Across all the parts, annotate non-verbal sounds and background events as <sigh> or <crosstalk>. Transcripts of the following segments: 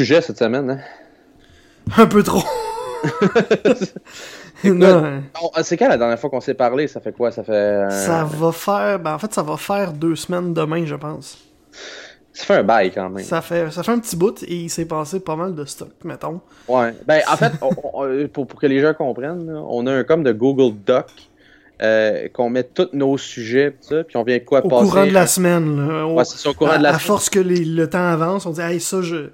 sujets cette semaine, hein? Un peu trop. <laughs> non. C'est quand la dernière fois qu'on s'est parlé? Ça fait quoi? Ça fait. Euh, ça va faire. Ben, en fait, ça va faire deux semaines demain, je pense. Ça fait un bail quand même. Ça fait, ça fait un petit bout et il s'est passé pas mal de stock, mettons. Ouais. Ben, en fait, <laughs> pour, pour, que les gens comprennent, on a un comme de Google Doc euh, qu'on met tous nos sujets, ça, puis on vient quoi au passer. Au courant de la semaine. Là. Ouais, au courant à, de la à force que le temps avance, on dit, hey, ça, je...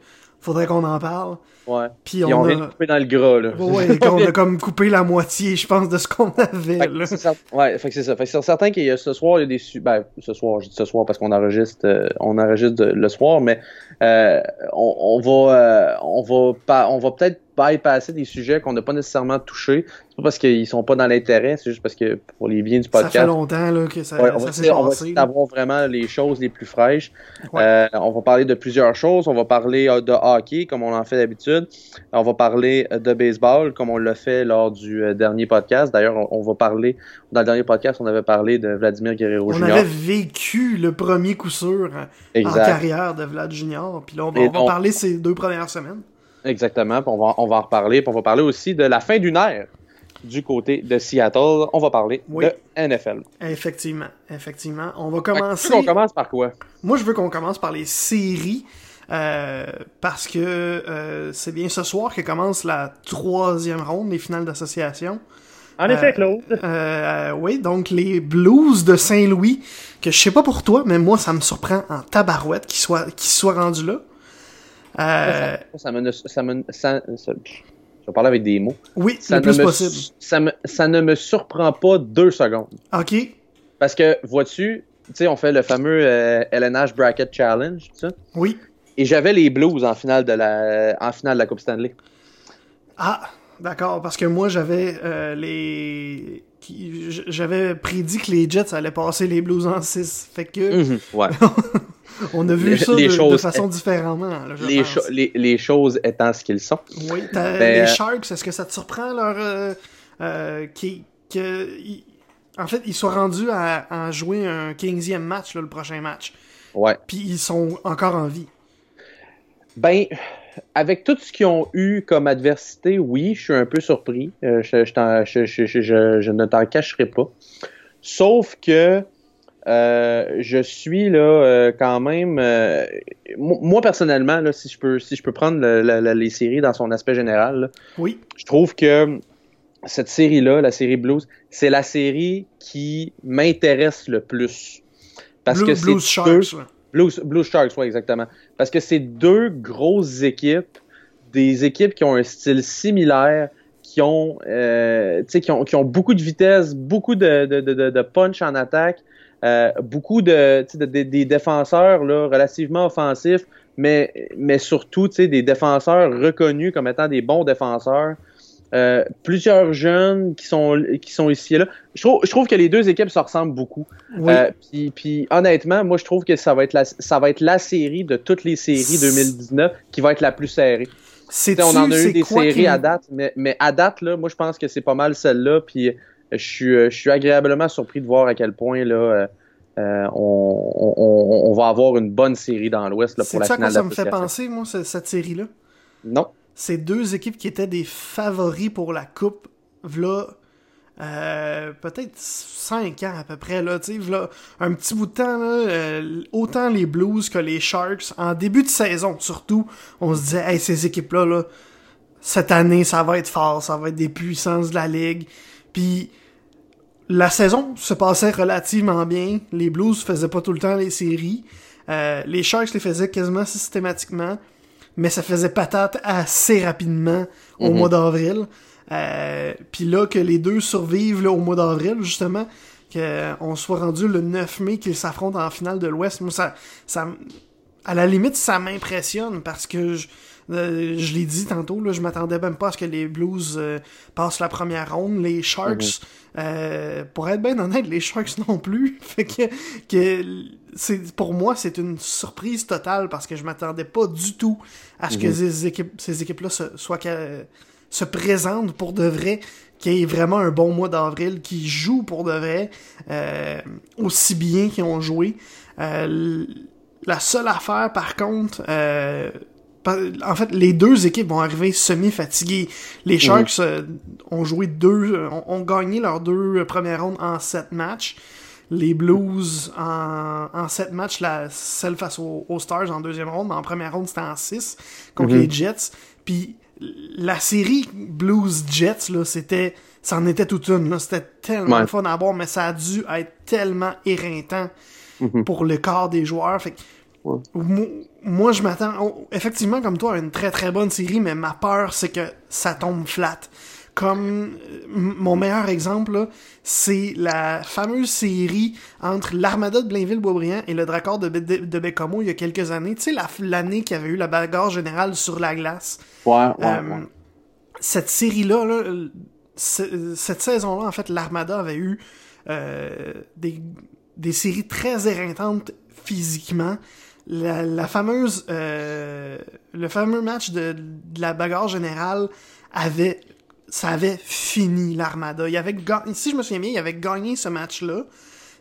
faudrait qu'on en parle. Ouais. Puis on, on, vient de couper dans le gras, là. Ouais, on a <laughs> comme coupé la moitié, je pense, de ce qu'on avait, fait là. Ouais, fait que c'est ça. Fait que c'est certain qu'il y a ce soir, il y a des su ben, ce soir, je dis ce soir parce qu'on enregistre, euh, on enregistre le soir, mais euh, on, on, va, euh, on va on va peut-être bypasser des sujets qu'on n'a pas nécessairement touchés. C'est pas parce qu'ils sont pas dans l'intérêt, c'est juste parce que pour les biens du podcast. Ça fait longtemps là, que ça, ouais, ça s'est passé. On va avoir vraiment les choses les plus fraîches. Ouais. Euh, on va parler de plusieurs choses. On va parler euh, de hockey comme on en fait d'habitude. On va parler de baseball comme on l'a fait lors du euh, dernier podcast. D'ailleurs, on, on, va parler dans le dernier podcast, on avait parlé de Vladimir Guerrero Jr. On avait vécu le premier coup sûr exact. en carrière de Vlad Jr. Puis là, on va, on va on... parler ces deux premières semaines. Exactement. Puis on va, on va en reparler. Puis on va parler aussi de la fin d'une ère du côté de Seattle. On va parler oui. de NFL. Effectivement. Effectivement. On va commencer. On commence par quoi? Moi, je veux qu'on commence par les séries. Euh, parce que euh, c'est bien ce soir que commence la troisième ronde des finales d'association. En effet, Claude. Euh, oui, donc les Blues de Saint-Louis, que je sais pas pour toi, mais moi, ça me surprend en tabarouette qu'ils soient, qu'ils soient rendus là. Euh... Ça, me, ça, me, ça, ça, je vais parler avec des mots. Oui, ça le plus me, possible. Ça, me, ça ne me surprend pas deux secondes. OK. Parce que, vois-tu, tu sais, on fait le fameux euh, LNH Bracket Challenge, tout ça. Oui. Et j'avais les Blues en finale de la, en finale de la Coupe Stanley. Ah, d'accord, parce que moi, j'avais euh, les... J'avais prédit que les Jets allaient passer les Blues en 6. Fait que... Mm -hmm, ouais. <laughs> On a vu les, ça les de, choses, de, façon différemment. Là, les, cho les, les, choses étant ce qu'ils sont. Oui, ben, les Sharks, est-ce que ça te surprend leur euh, euh, qui, que, y, en fait, ils soient rendus à, à jouer un 15e match, là, le prochain match. Ouais. Puis ils sont encore en vie. Ben, avec tout ce qu'ils ont eu comme adversité, oui, je suis un peu surpris. Euh, je, je, je, je, ne t'en cacherai pas. Sauf que euh, je suis là euh, quand même. Euh, moi personnellement, là, si je peux, si je peux prendre le, le, les séries dans son aspect général, là, oui. je trouve que cette série-là, la série Blues, c'est la série qui m'intéresse le plus. Parce Blue, que Blues c'est Sharks. Deux, Blues, Blues Sharks, oui, exactement. Parce que c'est deux grosses équipes, des équipes qui ont un style similaire, qui ont, qui ont, qui ont beaucoup de vitesse, beaucoup de, de, de, de punch en attaque. Euh, beaucoup de, de, de, des défenseurs là, relativement offensifs, mais, mais surtout des défenseurs reconnus comme étant des bons défenseurs. Euh, plusieurs jeunes qui sont, qui sont ici et là. Je trouve, je trouve que les deux équipes se ressemblent beaucoup. Oui. Euh, puis, puis honnêtement, moi je trouve que ça va, être la, ça va être la série de toutes les séries 2019 qui va être la plus serrée. On en a eu des séries à date, mais, mais à date, là, moi je pense que c'est pas mal celle-là. Puis je suis, je suis agréablement surpris de voir à quel point là, euh, on, on, on, va avoir une bonne série dans l'Ouest pour la ça finale que ça me fait penser, moi, cette série-là? Non. C'est deux équipes qui étaient des favoris pour la Coupe, euh, peut-être 5 ans à peu près, là, un petit bout de temps, là, euh, autant les Blues que les Sharks, en début de saison surtout, on se disait, hey, ces équipes-là, là, cette année, ça va être fort, ça va être des puissances de la Ligue, puis la saison se passait relativement bien. Les Blues faisaient pas tout le temps les séries. Euh, les Sharks les faisaient quasiment systématiquement. Mais ça faisait patate assez rapidement au Mhm. mois d'avril. Euh, Puis là, que les deux survivent là, au mois d'avril, justement, qu'on soit rendu le 9 mai qu'ils s'affrontent en finale de l'Ouest, moi, ça, ça, à la limite, ça m'impressionne parce que je, euh, je l'ai dit tantôt, là, je m'attendais même pas à ce que les Blues euh, passent la première ronde. Les Sharks, euh, pour être bien honnête, les Sharks <laughs> non plus. fait que, que c'est, pour moi, c'est une surprise totale parce que je m'attendais pas du tout à ce que Mhm. ces, équipes, ces équipes-là se, soient, se présentent pour de vrai, qu'il y ait vraiment un bon mois d'avril, qui jouent pour de vrai, euh, aussi bien qu'ils ont joué. Euh, la seule affaire, par contre, euh, en fait, les deux équipes vont arriver semi-fatiguées. Les Sharks euh, ont joué deux, euh, ont, gagné leurs deux premières rondes en sept matchs. Les Blues en, en sept matchs, la, celle face aux, Stars en deuxième ronde, mais en première ronde c'était en six contre mhm. les Jets. Puis la série Blues-Jets, là, c'était, ça en était toute une, C'était tellement fun à voir, mais ça a dû être tellement éreintant mhm. pour le corps des joueurs. Fait moi, je m'attends, effectivement, comme toi, à une très très bonne série, mais ma peur, c'est que ça tombe flat. Comme mon meilleur exemple, c'est la fameuse série entre l'Armada de Blainville-Boisbriand et le Dracor de, de, Bécamo il y a quelques années. Tu sais, l'année qu'il y avait eu la bagarre générale sur la glace. Ouais, euh, Cette série-là, cette saison-là, en fait, l'Armada avait eu euh, des, des séries très éreintantes physiquement la, fameuse euh, le fameux match de, la bagarre générale avait ça avait fini l'armada. Il avait si je me souviens bien, il avait gagné ce match-là.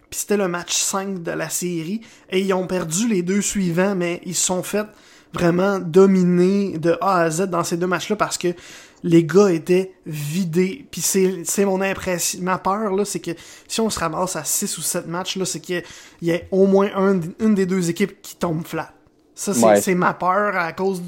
Puis c'était le match 5 de la série et ils ont perdu les deux suivants mais ils sont fait vraiment dominer de A à Z dans ces deux matchs-là parce que les gars étaient vidés. Puis c'est mon impression, ma peur là, c'est que si on se ramasse à 6 ou 7 matchs là, c'est qu'il y, ait au moins une des deux équipes qui tombe flat. Ça c'est ma peur à cause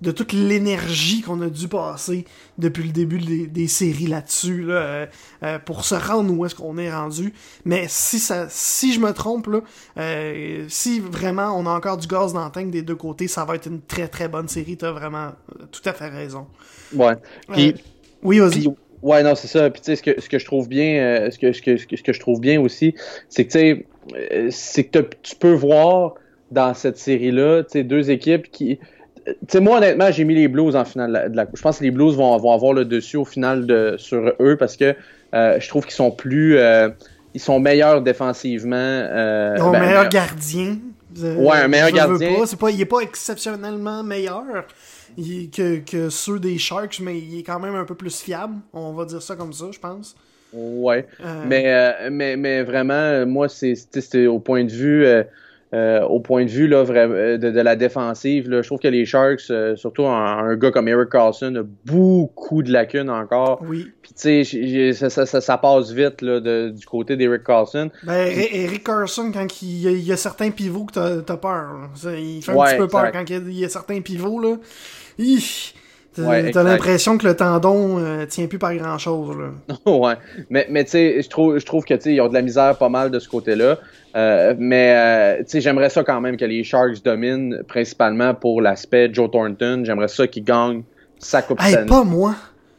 de toute l'énergie qu'on a dû passer depuis le début des, séries là-dessus là, euh, euh, pour se rendre où est-ce qu'on est rendu. Mais si ça, si je me trompe là, euh, si vraiment on a encore du gaz dans le tank des deux côtés, ça va être une très très bonne série. T'as vraiment tout à fait raison. Ouais. Puis, oui, vas-y. Ouais, non, c'est ça. Puis tu sais, ce que, ce que je trouve bien, ce que, ce que, ce que je trouve bien aussi, c'est que tu sais, c'est que tu peux voir dans cette série-là, tu sais, deux équipes qui sais, moi, honnêtement, j'ai mis les Blues en finale de la Coupe. Je pense que les Blues vont, avoir le dessus au final de, sur eux parce que euh, je trouve qu'ils sont plus. Euh, ils sont meilleurs défensivement. Euh, ils ont ben, meilleur gardien. ouais, un meilleur gardien. Pas, il est pas exceptionnellement meilleur que, que ceux des Sharks, mais il est quand même un peu plus fiable. On va dire ça comme ça, je pense. Ouais. Mais, mais, mais vraiment, moi, c'est au point de vue euh, au point de vue là, euh, de, la défensive, là, je trouve que les Sharks, euh, surtout un, gars comme Eric Carlson, a beaucoup de lacunes encore. Oui. Puis tu sais, ça, ça, ça, passe vite là, de, du côté d'Eric Carlson. Ben, Eric Carlson, quand il y, a, il y a certains pivots que t'as as peur. Il fait un petit peu peur quand il y, a, certains pivots. là. T'as l'impression que le tendon euh, tient plus par grand chose. Là. <laughs> ouais. Mais, mais tu sais, je trouve, je trouve que ils ont de la misère pas mal de ce côté-là. Euh, mais euh, tu sais, j'aimerais ça quand même que les Sharks dominent principalement pour l'aspect Joe Thornton. J'aimerais ça qu'ils gagnent sa coupe hey, pas moi.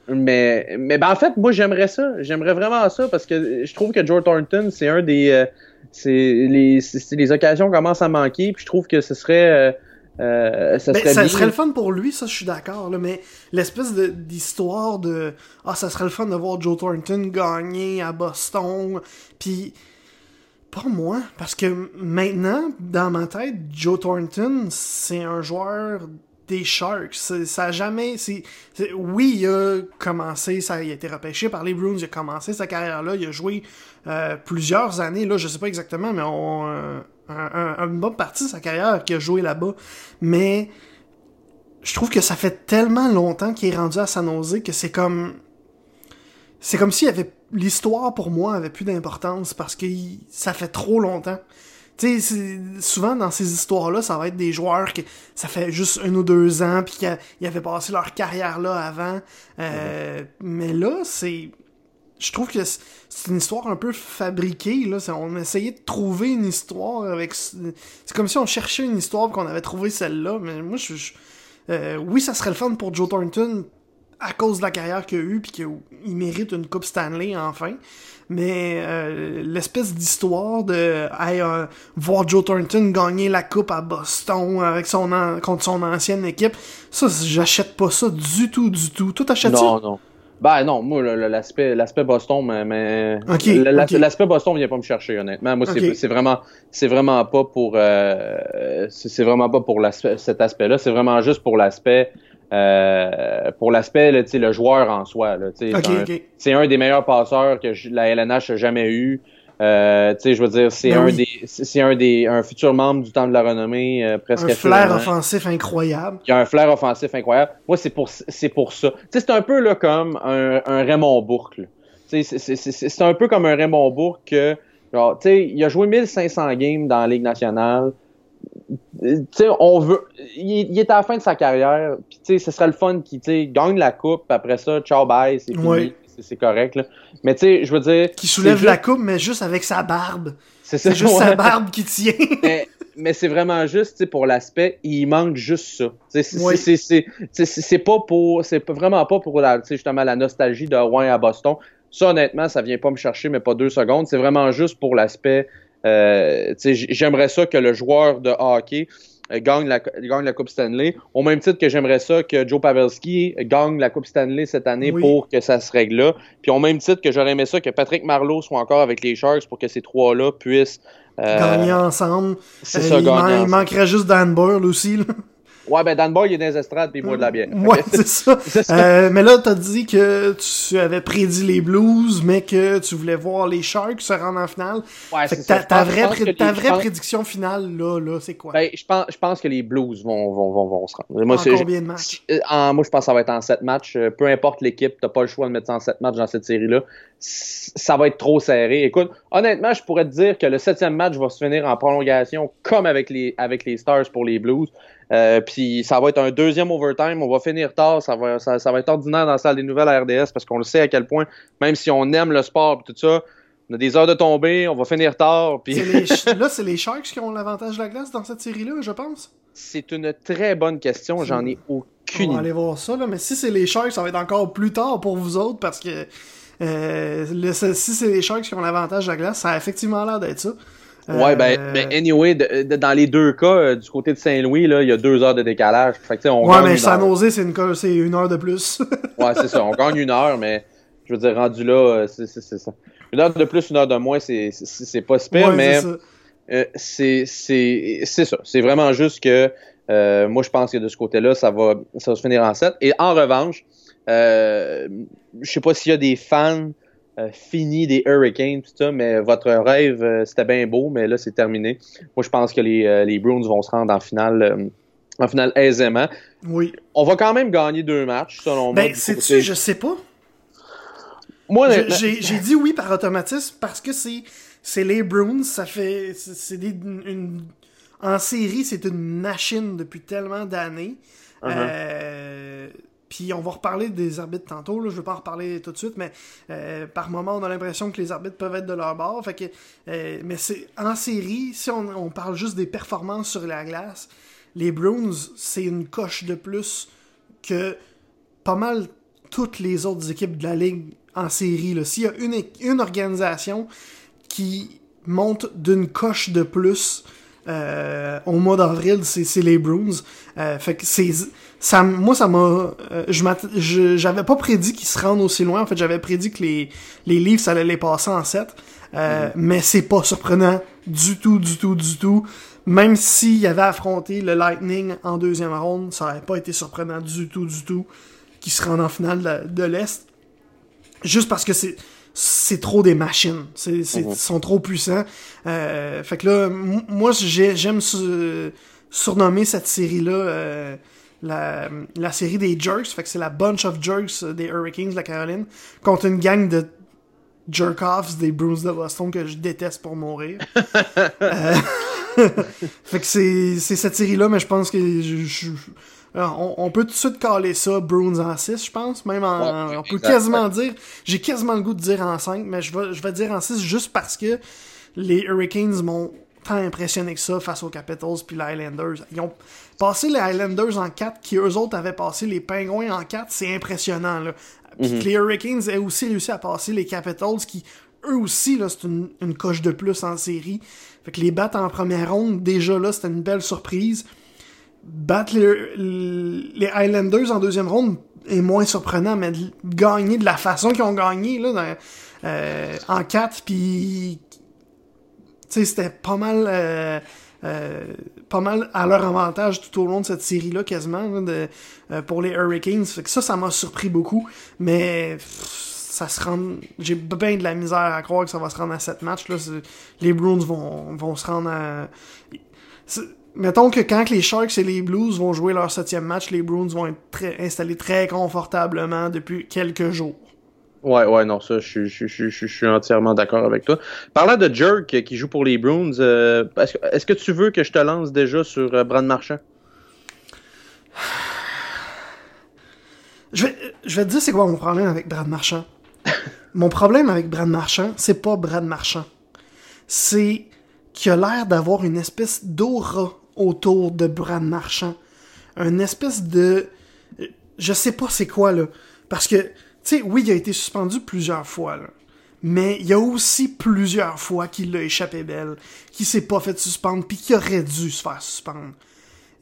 Mais, mais ben, en fait, moi j'aimerais ça. J'aimerais vraiment ça parce que je trouve que Joe Thornton, c'est un des. c'est les, les occasions commencent à manquer. Puis je trouve que ce serait euh, ça, ben, serait le fun pour lui, ça je suis d'accord, mais l'espèce d'histoire de Ah, ça serait le fun de voir Joe Thornton gagner à Boston, puis pas moi, parce que maintenant, dans ma tête, Joe Thornton, c'est un joueur des Sharks. Ça a jamais. c'est oui, il a commencé, ça, il a été repêché par les Bruins, il a commencé sa carrière-là, il a joué euh, plusieurs années, là, je sais pas exactement, mais on. Euh, une bonne partie de sa carrière qui a joué là-bas. Mais je trouve que ça fait tellement longtemps qu'il est rendu à sa nausée que c'est comme. C'est comme si avait... l'histoire pour moi avait plus d'importance parce que ça fait trop longtemps. Tu sais, souvent dans ces histoires-là, ça va être des joueurs que ça fait juste un ou deux ans puis qu'ils avaient passé leur carrière là avant. Euh, mais là, c'est je trouve que c'est une histoire un peu fabriquée. Là. On essayait de trouver une histoire avec. C'est comme si on cherchait une histoire qu'on avait trouvé celle-là. Mais moi, je. Euh, oui, ça serait le fun pour Joe Thornton à cause de la carrière qu'il a eue puis qu'il mérite une Coupe Stanley enfin. Mais euh, l'espèce d'histoire de euh, voir Joe Thornton gagner la coupe à Boston avec son contre son ancienne équipe, ça j'achète pas ça du tout du tout. Tout achète ça Non non. Ben non, moi, l'aspect l'aspect Boston, mais, mais l'aspect Boston vient pas me chercher, honnêtement. Moi, c'est vraiment c'est vraiment pas pour euh, c'est vraiment pas pour cet aspect-là. C'est vraiment juste pour l'aspect euh, pour l'aspect le joueur en soi. C'est un, un, des meilleurs passeurs que la LNH a jamais eu. Euh, tu sais, je veux dire, c'est Ben un oui. des, c'est un des, un futur membre du temps de la renommée, euh, presque Un flair offensif incroyable. qui a un flair offensif incroyable. Moi, c'est pour, c'est pour ça. Tu sais, c'est un peu là comme un, un Raymond Bourque. là. Tu sais, c'est- c'est- c'est c'est un peu comme un Raymond Bourque que, genre, tu sais, il a joué 1500 games dans la Ligue nationale. Tu sais, on veut, il, il est à la fin de sa carrière. Puis, tu sais, ce serait le fun qu'il, tu sais, gagne la coupe. Après ça, ciao, bye, c'est fini. Oui. C'est- correct, là. Mais, tu sais, je veux dire. Qui soulève la coupe, mais juste avec sa barbe. C'est C'est juste sa ouais. barbe qui tient. <laughs> mais, mais c'est vraiment juste tu sais, pour l'aspect, il manque juste ça. C'est c'est pas pour, c'est vraiment pas pour la, tu sais, justement la nostalgie de Rouen à Boston. Ça honnêtement, ça vient pas me chercher, mais pas deux secondes. C'est vraiment juste pour l'aspect. euh, tu sais, j- J'aimerais ça que le joueur de hockey gagne la, gagne la Coupe Stanley, au même titre que j'aimerais ça que Joe Pavelski gagne la Coupe Stanley cette année Oui. pour que ça se règle là. Puis au même titre que j'aurais aimé ça que Patrick Marleau soit encore avec les Sharks pour que ces trois-là puissent euh, Gagner ensemble. c'est Euh, ça, il, gagner man- il ensemble. manquerait juste Dan Boyle aussi. Là. Ouais, ben Dan Boy, il est dans les estrades puis il boit de la bière. Ouais, <laughs> c'est ça. Euh, mais là, t'as dit que tu avais prédit les Blues, mais que tu voulais voir les Sharks se rendre en finale. Ouais, c'est ça. ta, vraie, pré- ta vraie pense- prédiction finale, là, là, c'est quoi? Ben, je pense, je pense que les Blues vont, vont, vont, vont, se rendre. Moi, en combien de matchs? Euh, en- moi, je pense que ça va être en 7 matchs. Euh, Peu importe l'équipe, t'as pas le choix de mettre ça en 7 matchs dans cette série-là. Ça va être trop serré. Écoute, honnêtement, je pourrais te dire que le septième match va se finir en prolongation comme avec les, avec les Stars pour les Blues. Euh, puis ça va être un deuxième overtime. On va finir tard. Ça va, ça, ça va être ordinaire dans la salle des nouvelles à RDS parce qu'on le sait à quel point, même si on aime le sport et tout ça, on a des heures de tomber, on va finir tard. Puis <laughs> là, c'est les Sharks qui ont l'avantage de la glace dans cette série-là, je pense? c'est une très bonne question. J'en ai On aucune va idée. aller voir ça, là. Mais si c'est les Sharks, ça va être encore plus tard pour vous autres parce que euh, le- si c'est les Sharks qui ont l'avantage de la glace, ça a effectivement l'air d'être ça. Ouais, ben, Euh, ben, anyway, de- de- dans les deux cas, euh, du côté de Saint-Louis, là, il y a deux heures de décalage. Fait que, on Ouais, mais San. Jose, c'est une, co- c'est une heure de plus. <laughs> Ouais, c'est ça. On gagne une heure, mais je veux dire, rendu là, euh, c'est c'est- c'est ça. Une heure de plus, une heure de moins, c'est c'est- c'est pas super, Ouais, mais c'est ça. euh, c'est c'est c'est ça. C'est vraiment juste que euh, moi, je pense que de ce côté-là, ça va, ça va se finir en 7. Et en revanche, euh, je sais pas s'il y a des fans euh, finis des Hurricanes, tout ça, mais votre rêve, euh, c'était bien beau, mais là, c'est terminé. Moi, je pense que les, euh, les Bruins vont se rendre en finale, en finale aisément. Oui. On va quand même gagner deux matchs, selon moi. Ben, sais-tu, je sais pas. Moi, J'ai j'ai dit oui par automatisme parce que c'est c'est les Bruins, ça fait c'est en série, c'est une machine depuis tellement d'années. Uh-huh. Euh, puis on va reparler des arbitres tantôt, je veux pas en reparler tout de suite, mais euh, par moment on a l'impression que les arbitres peuvent être de leur bord. Fait que, euh, mais c'est en série, si on, parle juste des performances sur la glace, les Bruins, c'est une coche de plus que pas mal toutes les autres équipes de la ligue en série. S'il y a une organisation qui monte d'une coche de plus euh, au mois d'avril, c'est les Bruins. Euh, fait que c'est ça, moi ça m'a, euh, je j'avais pas prédit qu'ils se rendent aussi loin. En fait, j'avais prédit que les les Leafs allaient les passer en 7. Euh, Mais c'est pas surprenant du tout, du tout, du tout. Même s'il avait affronté le Lightning en deuxième ronde, ça aurait pas été surprenant du tout, du tout qu'ils se rendent en finale de, de l'Est. Juste parce que c'est c'est trop des machines. C'est, c'est- Mhm. Ils sont trop puissants. Euh, fait que là, m- moi, j'ai- j'aime su- surnommer cette série-là euh, la, la série des Jerks. Fait que c'est la bunch of Jerks euh, des Hurricanes de la Caroline contre une gang de jerk-offs des Bruins de Boston que je déteste pour mourir. <laughs> Euh, <laughs> fait que c'est c'est cette série-là, mais je pense que je- je- on, on peut tout de suite caler ça Bruins en 6, je pense. Même en, Ouais, on peut exact, quasiment dire. J'ai quasiment le goût de dire en 5, mais je vais, je vais dire en 6 juste parce que les Hurricanes m'ont tant impressionné que ça face aux Capitals puis les Highlanders. Ils ont passé les Highlanders en 4, qui eux autres avaient passé les Pingouins en 4. C'est impressionnant, là. Puis que les Hurricanes aient aussi réussi à passer les Capitals qui, eux aussi, là, c'est une, une coche de plus en série. Fait que les battre en première ronde, déjà là, c'était une belle surprise. Battre les, les Highlanders en deuxième ronde est moins surprenant, mais gagner de la façon qu'ils ont gagné, là, euh, en 4, puis c'était pas mal euh, euh, pas mal à leur avantage tout au long de cette série-là, quasiment, là, de, euh, pour les Hurricanes. Fait que ça, ça m'a surpris beaucoup. Mais ça se rende. J'ai bien de la misère à croire que ça va se rendre à 7 matchs. Là. Les Bruins vont, vont se rendre à. Mettons que quand les Sharks et les Blues vont jouer leur septième match, les Bruins vont être très, installés très confortablement depuis quelques jours. Ouais, ouais, non, ça, je, je, je, je suis entièrement d'accord avec toi. Parlant de Jerk qui joue pour les Bruins, euh, est-ce, que tu veux que je te lance déjà sur euh, Brad Marchand? Je vais, je vais te dire c'est quoi mon problème avec Brad Marchand. mon problème avec Brad Marchand, c'est pas Brad Marchand. C'est qu'il a l'air d'avoir une espèce d'aura autour de Brad Marchand. Une espèce de... Je sais pas c'est quoi, là. Parce que, tu sais, oui, il a été suspendu plusieurs fois, là. Mais il y a aussi plusieurs fois qu'il l'a échappé belle, qu'il s'est pas fait suspendre, puis qu'il aurait dû se faire suspendre.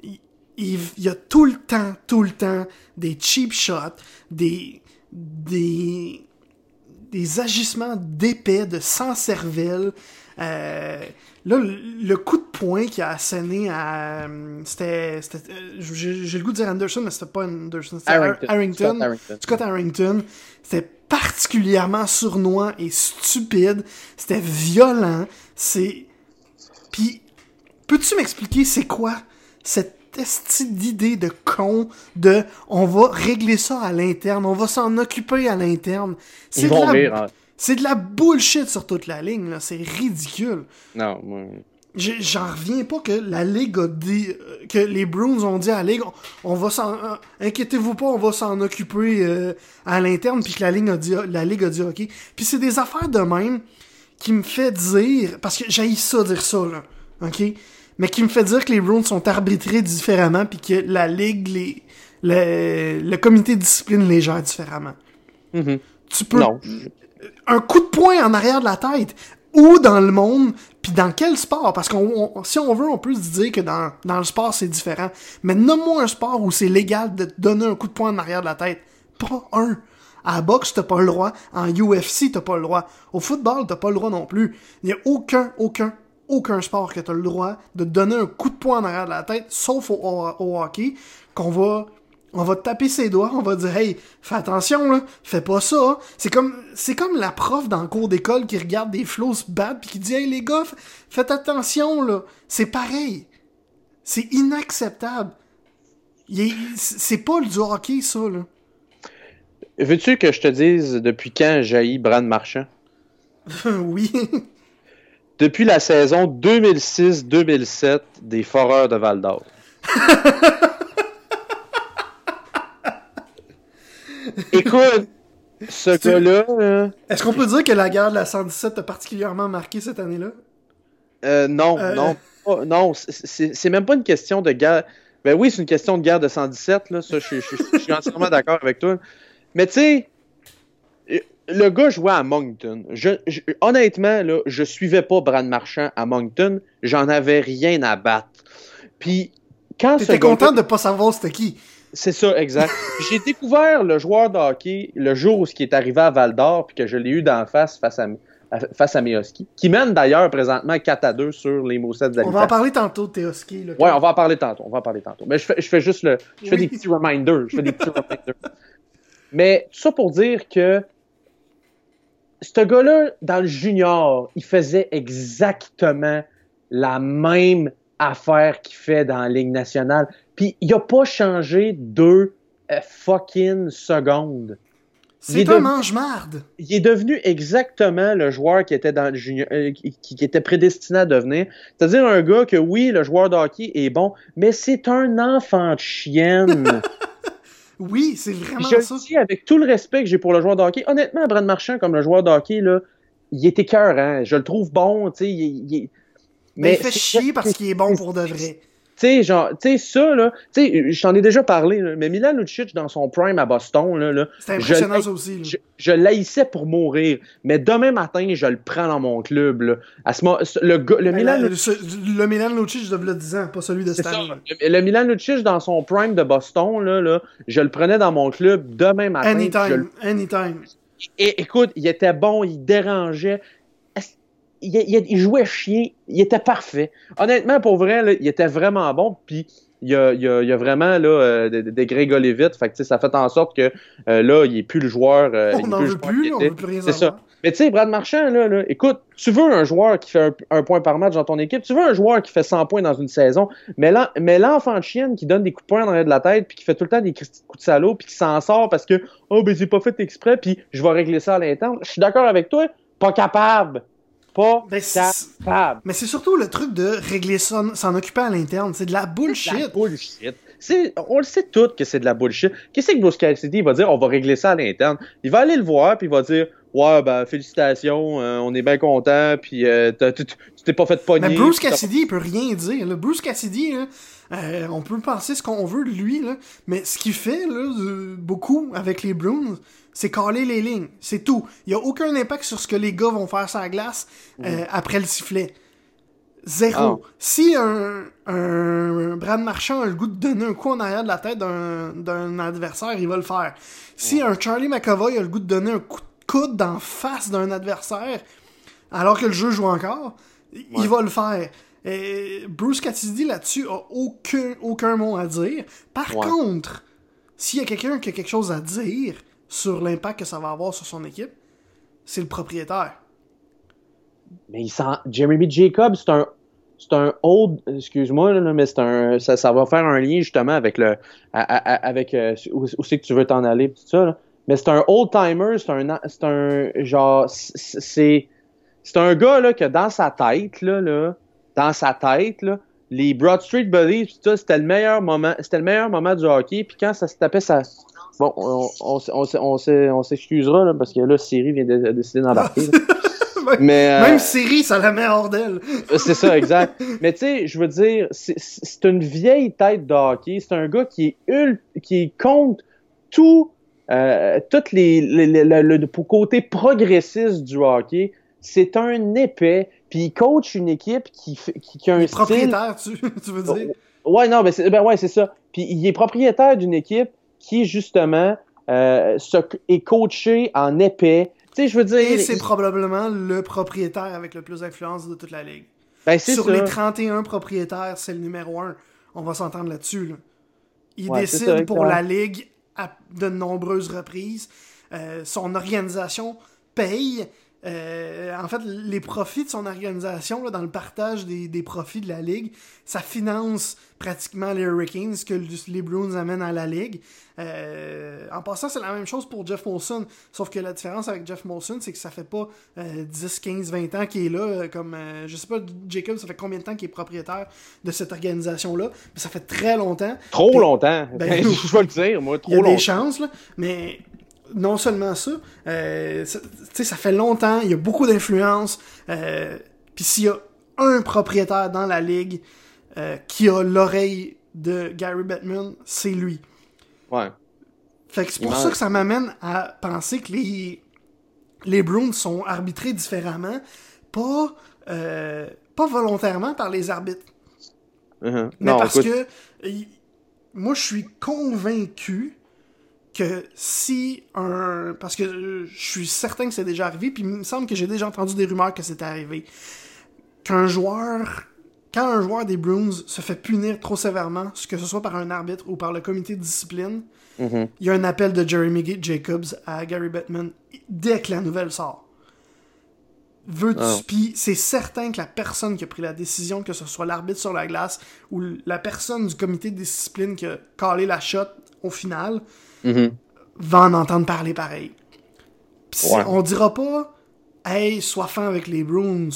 Il, il, y a tout le temps, tout le temps, des cheap shots, des... des... des agissements d'épais, de sans-cervelle, euh, Là, le coup de poing qui a asséné à. Euh, c'était. Euh, j'ai le goût de dire Anderson, mais c'était pas Anderson. C'était Harrington. Scott Harrington. C'était particulièrement sournois et stupide. C'était violent. C'est. Puis, peux-tu m'expliquer c'est quoi cette d'idée de con de on va régler ça à l'interne, on va s'en occuper à l'interne? Ils vont rire, hein. C'est de la bullshit sur toute la ligne, là. C'est ridicule. Non, moi. J'en reviens pas que la Ligue a dit. Euh, que les Bruins ont dit à la Ligue on, va s'en. Euh, inquiétez-vous pas, on va s'en occuper euh, à l'interne, puis que la Ligue a dit, la Ligue a dit OK. Puis c'est des affaires de même qui me fait dire. Parce que j'ai ça dire ça, là. OK? Mais qui me fait dire que les Bruins sont arbitrés différemment, puis que la Ligue, les, le, comité de discipline les gère différemment. Mm-hmm. Tu peux. Non un coup de poing en arrière de la tête. Où dans le monde, puis dans quel sport? Parce que si on veut, on peut se dire que dans, dans le sport, c'est différent. Mais nomme-moi un sport où c'est légal de donner un coup de poing en arrière de la tête. Pas un. À la boxe, t'as pas le droit. En UFC, t'as pas le droit. Au football, t'as pas le droit non plus. Il y a aucun, aucun, aucun sport que t'as le droit de donner un coup de poing en arrière de la tête, sauf au, au hockey, qu'on va on va te taper ses doigts, on va dire hey, fais attention là, fais pas ça. C'est comme c'est comme la prof dans le cours d'école qui regarde des flots se battre puis qui dit hey les gars, faites attention là. C'est pareil. C'est inacceptable. C'est pas du hockey ça là. Veux-tu que je te dise depuis quand jaillit Brand Marchand? <laughs> Oui. depuis la saison 2006-2007 des Foreurs de Val d'Or. <laughs> Écoute, ce gars-là. Est-ce qu'on peut dire que la guerre de la 117 a particulièrement marqué cette année-là? Euh, non, euh, non. non, c'est même pas une question de guerre. Ben oui, c'est une question de guerre de 117, là. Ça, je, suis entièrement d'accord avec toi. Mais tu sais, le gars jouait à Moncton. Je, honnêtement, là, je suivais pas Brad Marchand à Moncton. J'en avais rien à battre. Puis, quand T'étais content de pas savoir c'était qui? C'est ça, exact. <laughs> J'ai découvert le joueur de hockey le jour où ce qui est arrivé à Val d'Or, puis que je l'ai eu d'en face face à, face à Meoski, qui mène d'ailleurs présentement 4 à 2 sur les Moussets On va en parler tantôt de Teoski. Ouais, on va en parler tantôt. On va en parler tantôt. Mais je fais, je fais juste le. Je fais des petits reminders. Je fais des petits <laughs> reminders. Mais tout ça pour dire que ce gars-là, dans le junior, il faisait exactement la même affaire qu'il fait dans la Ligue nationale. Puis il a pas changé deux euh, fucking secondes. C'est un mange-marde. Il est devenu exactement le joueur qui était dans le junior, euh, qui, était prédestiné à devenir. C'est-à-dire un gars que oui, le joueur de hockey est bon, mais c'est un enfant de chienne. <laughs> oui, c'est vraiment je ça. Je dis avec tout le respect que j'ai pour le joueur de hockey. Honnêtement, Brad Marchand, comme le joueur de hockey, là, il était cœur, hein. Je le trouve bon, tu sais. Il, mais, il fait chier parce qu'il est bon pour de vrai. Tu sais, genre, tu sais, ça, là, tu sais, je t'en ai déjà parlé, mais Milan Lucic dans son prime à Boston, là, là c'est impressionnant ça aussi. Je, je l'haïssais pour mourir, mais demain matin, je le prends dans mon club, là. À ce moment, le, le Milan... Le, le, Milan Lucic de 10 ans, pas celui de cette année. Le, le, Milan Lucic dans son prime de Boston, là, là, je le prenais dans mon club demain matin. Anytime, anytime. Et écoute, il était bon, il dérangeait il, jouait chien, il était parfait. Honnêtement, pour vrai, il était vraiment bon. Puis il y a, il a, il y a vraiment là, euh, des, des grégolés vite. Fait que, ça fait en sorte que euh, là, il est plus le joueur. euh, on n'en veut plus, on veut plus rien C'est savoir. Mais tu sais, Brad Marchand, là, là, écoute, tu veux un joueur qui fait un, un point par match dans ton équipe, tu veux un joueur qui fait 100 points dans une saison, mais l'en- mais l'enfant de chienne qui donne des coups de poing dans de la tête, puis qui fait tout le temps des coups de salaud, puis qui s'en sort parce que, oh, ben, c'est pas fait exprès, puis je vais régler ça à l'interne. Je suis d'accord avec toi, pas capable. Pas Ben, capable. Mais c'est surtout le truc de régler ça, s'en occuper à l'interne. C'est de la La bullshit. bullshit. C'est- on le sait tous que c'est de la bullshit. Qu'est-ce que Bruce Cassidy va dire? On va régler ça à l'interne. Il va aller le voir, puis il va dire Ouais, ben, félicitations, euh, on est bien content, puis euh, tu t'es pas fait pogner. Mais Bruce Cassidy, il peut rien dire. là. Bruce Cassidy, là, euh, on peut penser ce qu'on veut de lui, là, mais ce qu'il fait là, de- beaucoup avec les Bruins, c'est caler les lignes. C'est tout. Il n'y a aucun impact sur ce que les gars vont faire sur la glace euh, après le sifflet. Zéro. Ah. Si un, un Brad Marchand a le goût de donner un coup en arrière de la tête d'un adversaire, il va le faire. Si un Charlie McAvoy a le goût de donner un coup de coude d'en face d'un adversaire, alors que le jeu joue encore, il va le faire. Et Bruce Cassidy là-dessus a aucun, aucun mot à dire. Par Ouais. contre, s'il y a quelqu'un qui a quelque chose à dire sur l'impact que ça va avoir sur son équipe, c'est le propriétaire. Mais il sent. Jeremy Jacobs, c'est un. C'est un old, excuse-moi, mais c'est un, ça, va faire un lien justement avec le, avec euh, où, c'est que tu veux t'en aller, tout ça. Là. Mais c'est un old timer, c'est un, c'est un genre, c'est, c'est un gars là que dans sa tête là, là, dans sa tête là, les Broad Street Bullies, tout ça, c'était le meilleur moment, c'était le meilleur moment du hockey. Puis quand ça se tapait, ça, bon, on, on, on, on, on s'est- on s'excusera là parce que là, Siri vient de, de décider d'embarquer. <laughs> Mais euh, Même série, ça la met hors d'elle. c'est ça, exact. Mais tu sais, je veux dire, c'est- c'est une vieille tête de hockey. C'est un gars qui est ul- qui compte tout, euh, toutes les, les- les- le, le- le côté progressiste du hockey. C'est un épais, puis il coach une équipe qui, qui, qui a un style. propriétaire, tu, <laughs> tu veux dire? Ouais, non, mais c'est, ben ouais, c'est ça. Puis il est propriétaire d'une équipe qui justement euh, se- est coachée en épais. Tu sais, je veux dire, Et c'est il- probablement le propriétaire avec le plus d'influence de toute la ligue. ben, Sur ça. les 31 propriétaires, c'est le numéro 1. On va s'entendre là-dessus. Là. Il Ouais, décide ça, pour la ligue à de nombreuses reprises. Euh, son organisation paye. Euh, en fait, les profits de son organisation, là, dans le partage des, des profits de la ligue, ça finance pratiquement les Hurricanes que le- les Bruins amènent à la ligue. Euh, en passant, c'est la même chose pour Jeff Molson, sauf que la différence avec Jeff Molson, c'est que ça fait pas euh, 10, 15, 20 ans qu'il est là, euh, comme, je sais pas, Jacob, ça fait combien de temps qu'il est propriétaire de cette organisation-là, mais ça fait très longtemps. Trop Puis- longtemps. Ben, <laughs> je vais le dire, moi, trop il y a longtemps. des chances, là, mais non seulement ça, euh, ça- ça fait longtemps, il y a beaucoup d'influence, euh, puis s'il y a un propriétaire dans la ligue euh, qui a l'oreille de Gary Bettman, c'est lui. Ouais. Fait que c'est Il pour manque- ça que ça m'amène à penser que les, les Bruins sont arbitrés différemment, pas, euh, pas volontairement par les arbitres. Mhm. Mais Non, parce écoute, que moi je suis convaincu que si un parce que euh, je suis certain que c'est déjà arrivé puis il me semble que j'ai déjà entendu des rumeurs que c'était arrivé qu'un joueur quand un joueur des Bruins se fait punir trop sévèrement, que ce soit par un arbitre ou par le comité de discipline, Mhm. il y a un appel de Jeremy Jacobs à Gary Bettman dès que la nouvelle sort. Veux-tu, Ah. puis c'est certain que la personne qui a pris la décision, que ce soit l'arbitre sur la glace ou la personne du comité de discipline qui a calé la shot au final, Mhm. va en entendre parler pareil. Pis Ouais. on dira pas, hey, sois fin avec les Bruins.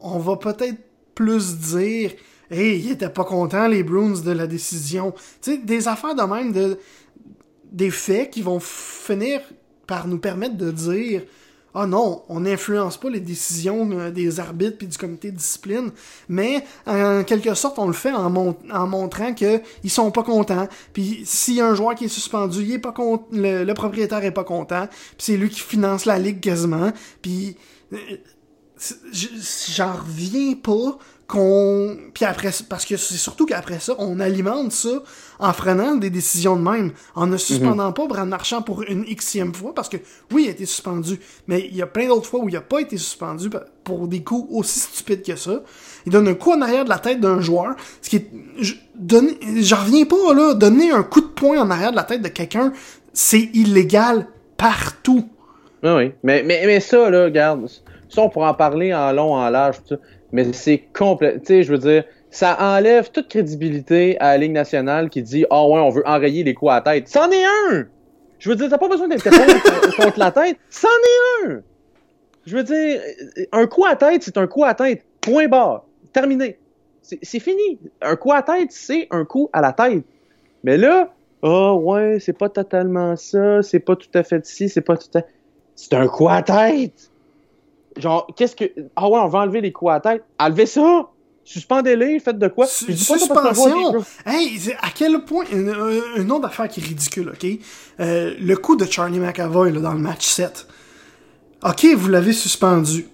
On va peut-être plus dire, hey, ils étaient pas contents, les Bruins, de la décision. Tu sais, des affaires de même, de, des faits qui vont finir par nous permettre de dire, ah non, on n'influence pas les décisions euh, des arbitres puis du comité de discipline, mais en quelque sorte, on le fait en, en montrant que ils sont pas contents. Puis s'il y a un joueur qui est suspendu, il est pas le, le propriétaire est pas content, puis c'est lui qui finance la ligue quasiment. Puis euh, j'en reviens pas qu'on puis après parce que c'est surtout qu'après ça on alimente ça en prenant des décisions de même en ne suspendant pas Brad Marchand pour une xème fois parce que oui il a été suspendu mais il y a plein d'autres fois où il a pas été suspendu pour des coups aussi stupides que ça. Il donne un coup en arrière de la tête d'un joueur ce qui est j'en reviens pas là donner un coup de poing en arrière de la tête de quelqu'un c'est illégal partout. Oui oui. Mais mais mais ça là regarde ça on pourra en parler en long en large tout ça mais c'est complet. Tu sais, je veux dire, ça enlève toute crédibilité à la Ligue nationale qui dit Ah oh ouais, on veut enrayer les coups à la tête. C'en est un! Je veux dire, t'as pas besoin d'être contre, la tête. <laughs> C'en est un! Je veux dire, un coup à tête, c'est un coup à tête. Point barre. Terminé. C'est fini. Un coup à tête, c'est un coup à la tête. Mais là, oh, ouais, c'est pas totalement ça, c'est pas tout à fait ci, c'est pas tout à. C'est un coup à tête! Genre, qu'est-ce que. Ah ouais, on va enlever les coups à tête. Enlevez ça! Suspendez-les, faites de quoi? suspension! Hey, à quel point. Un, autre affaire qui est ridicule, ok? Euh, le coup de Charlie McAvoy là, dans le match 7. Ok, vous l'avez suspendu.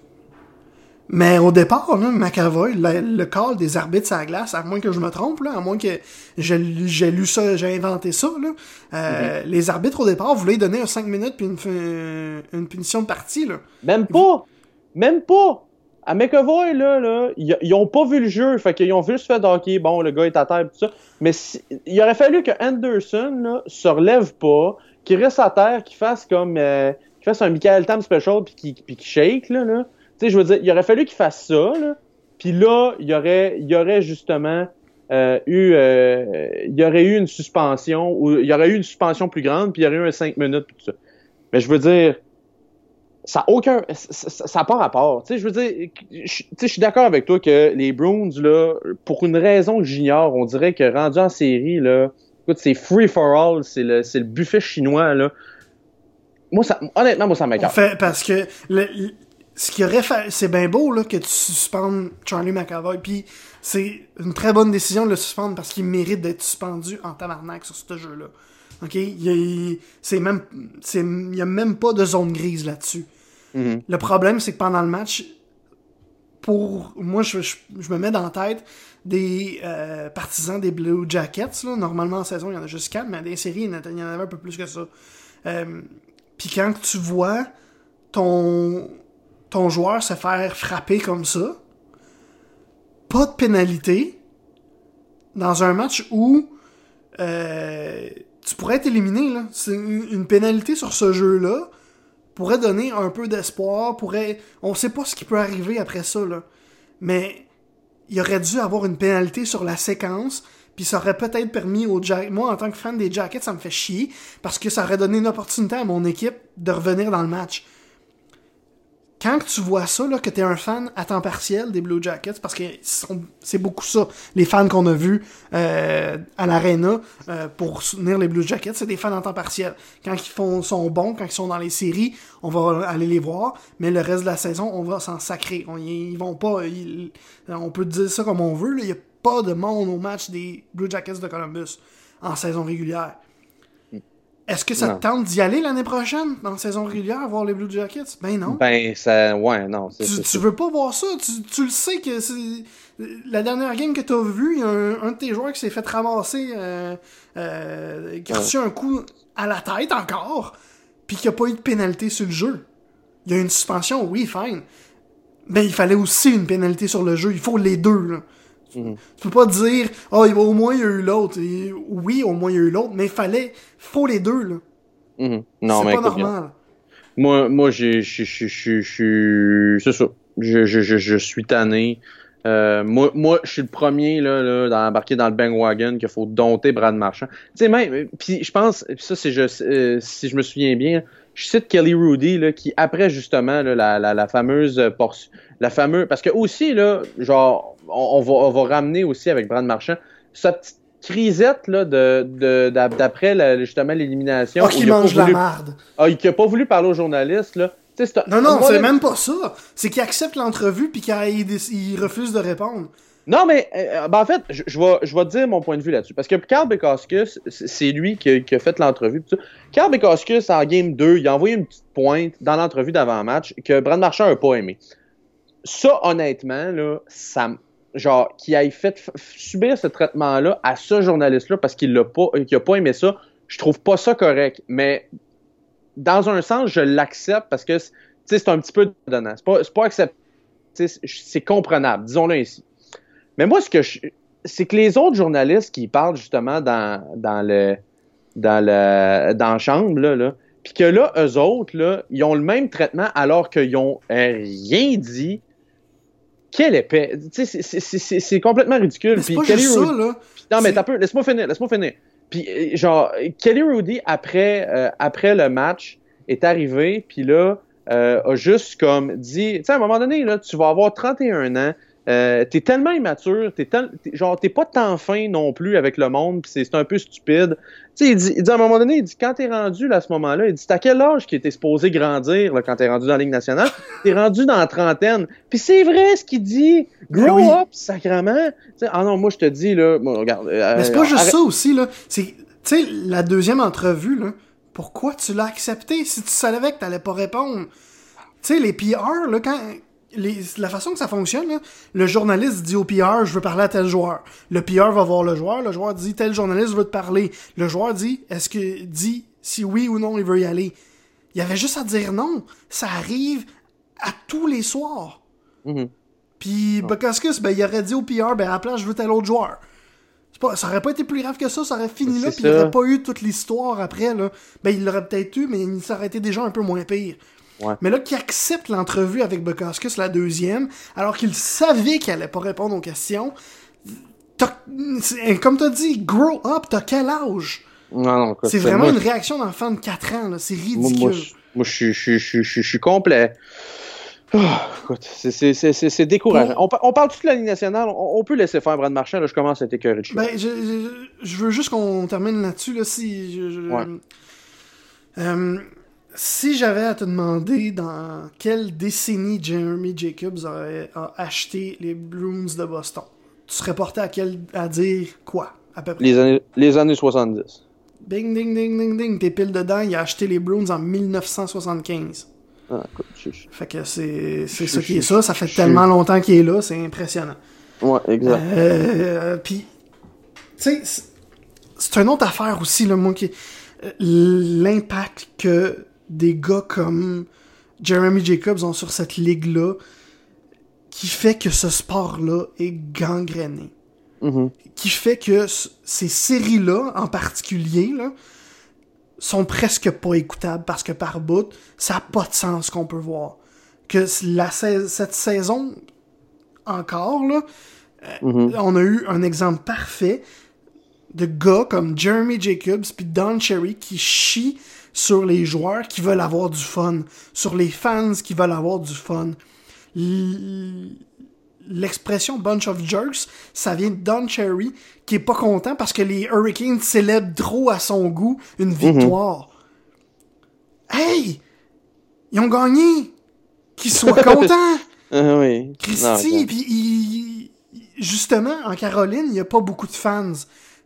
Mais au départ, là, McAvoy, le, call des arbitres à la glace, à moins que je me trompe, là, à moins que j'ai lu ça, j'ai inventé ça, là, euh, mm-hmm. les arbitres au départ voulaient donner un 5 minutes puis une, une punition de partie. Là. Même pas! Même pas! À McAvoy, là, là ils, ont pas vu le jeu, fait qu'ils ont juste fait hockey, bon, le gars est à terre, tout ça. Mais il aurait fallu que Anderson, là, se relève pas, qu'il reste à terre, qu'il fasse comme, euh, qu'il fasse un Michael Tam special puis qu'il qu shake, là, là. Tu sais, je veux dire, il aurait fallu qu'il fasse ça, là. Puis là, il y aurait, il y aurait justement euh, eu, euh, il y aurait eu une suspension, ou il y aurait eu une suspension plus grande, puis il y aurait eu un 5 minutes, tout ça. Mais je veux dire, ça n'a aucun. Ça n'a pas rapport. Tu sais, je veux dire, je suis d'accord avec toi que les Bruins, là, pour une raison que j'ignore, on dirait que rendu en série, là, écoute, c'est free for all, c'est le, le buffet chinois, là. Moi, ça, honnêtement, moi, ça m'écarte. parce que ce qui aurait fait, c'est bien beau, là, que tu suspendes Charlie McAvoy, puis c'est une très bonne décision de le suspendre parce qu'il mérite d'être suspendu en tabarnak sur ce jeu-là. OK? Il y a, même, il y a même pas de zone grise là-dessus. Mm-hmm. Le problème, c'est que pendant le match, pour moi, je, me mets dans la tête des euh, partisans des Blue Jackets. Normalement, en saison, il y en a juste 4, mais dans les séries, il y en avait un peu plus que ça. Euh, puis quand tu vois ton, ton joueur se faire frapper comme ça, pas de pénalité, dans un match où euh, tu pourrais être éliminé. C'est une, pénalité sur ce jeu-là pourrait donner un peu d'espoir, pourrait... On sait pas ce qui peut arriver après ça, là. Mais il aurait dû avoir une pénalité sur la séquence, puis ça aurait peut-être permis aux Jackets... Moi, en tant que fan des Jackets, ça me fait chier, parce que ça aurait donné une opportunité à mon équipe de revenir dans le match quand tu vois ça, là, que t'es un fan à temps partiel des Blue Jackets, parce que c'est beaucoup ça, les fans qu'on a vus euh, à l'arena euh, pour soutenir les Blue Jackets, c'est des fans à temps partiel. Quand ils font, sont bons, quand ils sont dans les séries, on va aller les voir, mais le reste de la saison, on va s'en sacrer. On, ils vont pas, on peut dire ça comme on veut, il y a pas de monde au match des Blue Jackets de Columbus en saison régulière. Est-ce que ça te tente d'y aller l'année prochaine, dans la saison régulière, voir les Blue Jackets? Ben non. Ben, ça. Ouais, non. Tu, tu veux pas voir ça. Tu, le sais que c'est. La dernière game que t'as vue, il y a un, de tes joueurs qui s'est fait ramasser, euh, euh, qui a reçu un coup à la tête encore, puis qui a pas eu de pénalité sur le jeu. Il y a une suspension, oui, fine. Mais il fallait aussi une pénalité sur le jeu. Il faut les deux, là. Mhm. Tu peux pas dire, oh, au moins il y a eu l'autre. Oui, au moins il y a eu l'autre, mais il fallait, faut les deux, là. Mhm. Non, c'est pas normal. Moi, moi, je suis, c'est ça. Je, je, je, suis tanné. Euh, moi, moi, je suis le premier là, là d'embarquer dans le bandwagon qu'il faut dompter Brad Marchand. Tu sais même, puis je pense, ça c'est je, euh, si je me souviens bien, je cite Kelly Rudy là, qui après justement là, la, la, la fameuse portion, la fameuse, parce que aussi là, genre on, va, on, va, ramener aussi avec Brad Marchand sa petite crisette là, de, d'après justement l'élimination. Ah, qui mange la merde. Ah, il n'a pas voulu parler aux journalistes. Là. non, non, c'est même pas ça. C'est qu'il accepte l'entrevue puis qu'il il refuse de répondre. Non, mais euh, ben, en fait, je, je, vais, je vais te dire mon point de vue là-dessus. Parce que Carl Bekoskus, c'est lui qui, qui, a fait l'entrevue. Carl Bekoskus, en Game 2, il a envoyé une petite pointe dans l'entrevue d'avant-match que Brad Marchand n'a pas aimé. Ça, honnêtement, là, ça, genre, qui ait fait subir ce traitement-là à ce journaliste-là parce qu'il l'a pas, qu'il a pas aimé ça, je trouve pas ça correct. Mais dans un sens, je l'accepte parce que c'est un petit peu donnant. C'est pas, pas acceptable. C'est comprenable, disons-le ainsi. Mais moi, ce que je, c'est que les autres journalistes qui parlent justement dans, dans le dans le dans la chambre là, là puis que là, eux autres, là, ils ont le même traitement alors qu'ils ont rien dit. Quelle épée! C'est complètement ridicule. C'est pas juste ça, là. non, mais t'as peu, laisse-moi finir, laisse-moi finir. Puis, euh, genre, Kelly Rudy, après, euh, après le match, est arrivé, puis là, euh, a juste comme dit, tu sais, à un moment donné, là, tu vas avoir 31 ans, euh, t'es tellement immature, t'es genre t'es pas tant fin non plus avec le monde, puis c'est un peu stupide. Tu sais, il dit, à un moment donné, il dit quand t'es rendu là, à ce moment-là, il dit t'as quel âge qui était supposé grandir là, quand t'es rendu dans la Ligue nationale? T'es rendu dans la trentaine. Puis c'est vrai ce qu'il dit. Grow ben up, sacrement. ah non, moi je te dis là, regarde. Euh, Mais c'est pas juste ça aussi là. C'est, tu sais, la deuxième entrevue là. Pourquoi tu l'as accepté? Si tu savais que t'allais pas répondre? Tu sais, les PR, là, quand, la façon que ça fonctionne, le journaliste dit au PR, je veux parler à tel joueur. Le PR va voir le joueur, le joueur dit, tel journaliste veut te parler. Le joueur dit, est-ce que, dit si oui ou non il veut y aller. Il y avait juste à dire non. Ça arrive à tous les soirs. Mm-hmm. Puis, Bukaskus, ben, il aurait dit au PR, ben, à la place, je veux tel autre joueur. Pas, ça aurait pas été plus grave que ça, ça aurait fini là, puis il aurait pas eu toute l'histoire après, là. Ben, il l'aurait peut-être eu, mais ça aurait été déjà un peu moins pire. Mais là, qui accepte l'entrevue avec Bukowskis, la deuxième, alors qu'il savait qu'il allait pas répondre aux questions. Comme t'as dit, grow up, t'as quel âge? c'est vraiment une réaction d'enfant de 4 ans, c'est ridicule. Moi, je suis complet. Oh, écoute, c'est décourageant. On, on, parle toute de la Ligue nationale, on, peut laisser faire Brad Marchand, là, je commence à être écœuré de Ben, je, je, veux juste qu'on termine là-dessus, là, si... ouais. euh, si j'avais à te demander dans quelle décennie Jeremy Jacobs a acheté les Bruins de Boston, tu serais porté à, quel, à dire quoi, à peu près? Les années, les années 70. Ding, ding, ding, ding, ding, t'es pile dedans, il a acheté les Bruins en 1975. Ah, écoute, Fait que c'est ça qui est ça, ça fait tellement longtemps qu'il est là, c'est impressionnant. Ouais, exact. Euh, Puis, tu sais, c'est une autre affaire aussi, là, moi, qui euh, l'impact que des gars comme Jeremy Jacobs ont sur cette ligue-là qui fait que ce sport-là est gangréné. Mm-hmm. Qui fait que ces séries-là, en particulier, là, sont presque pas écoutables parce que par bout, ça n'a pas de sens qu'on peut voir. Que la, cette saison, encore, là, euh, mm-hmm. on a eu un exemple parfait de gars comme Jeremy Jacobs puis Don Cherry qui chient sur les joueurs qui veulent avoir du fun, sur les fans qui veulent avoir du fun. L'expression bunch of jerks, ça vient de Don Cherry qui est pas content parce que les Hurricanes célèbrent trop à son goût une mhm. victoire. Hey! Ils ont gagné! Qu'ils soient <laughs> contents! Ah oui. Christy, puis justement, en Caroline, il y a pas beaucoup de fans.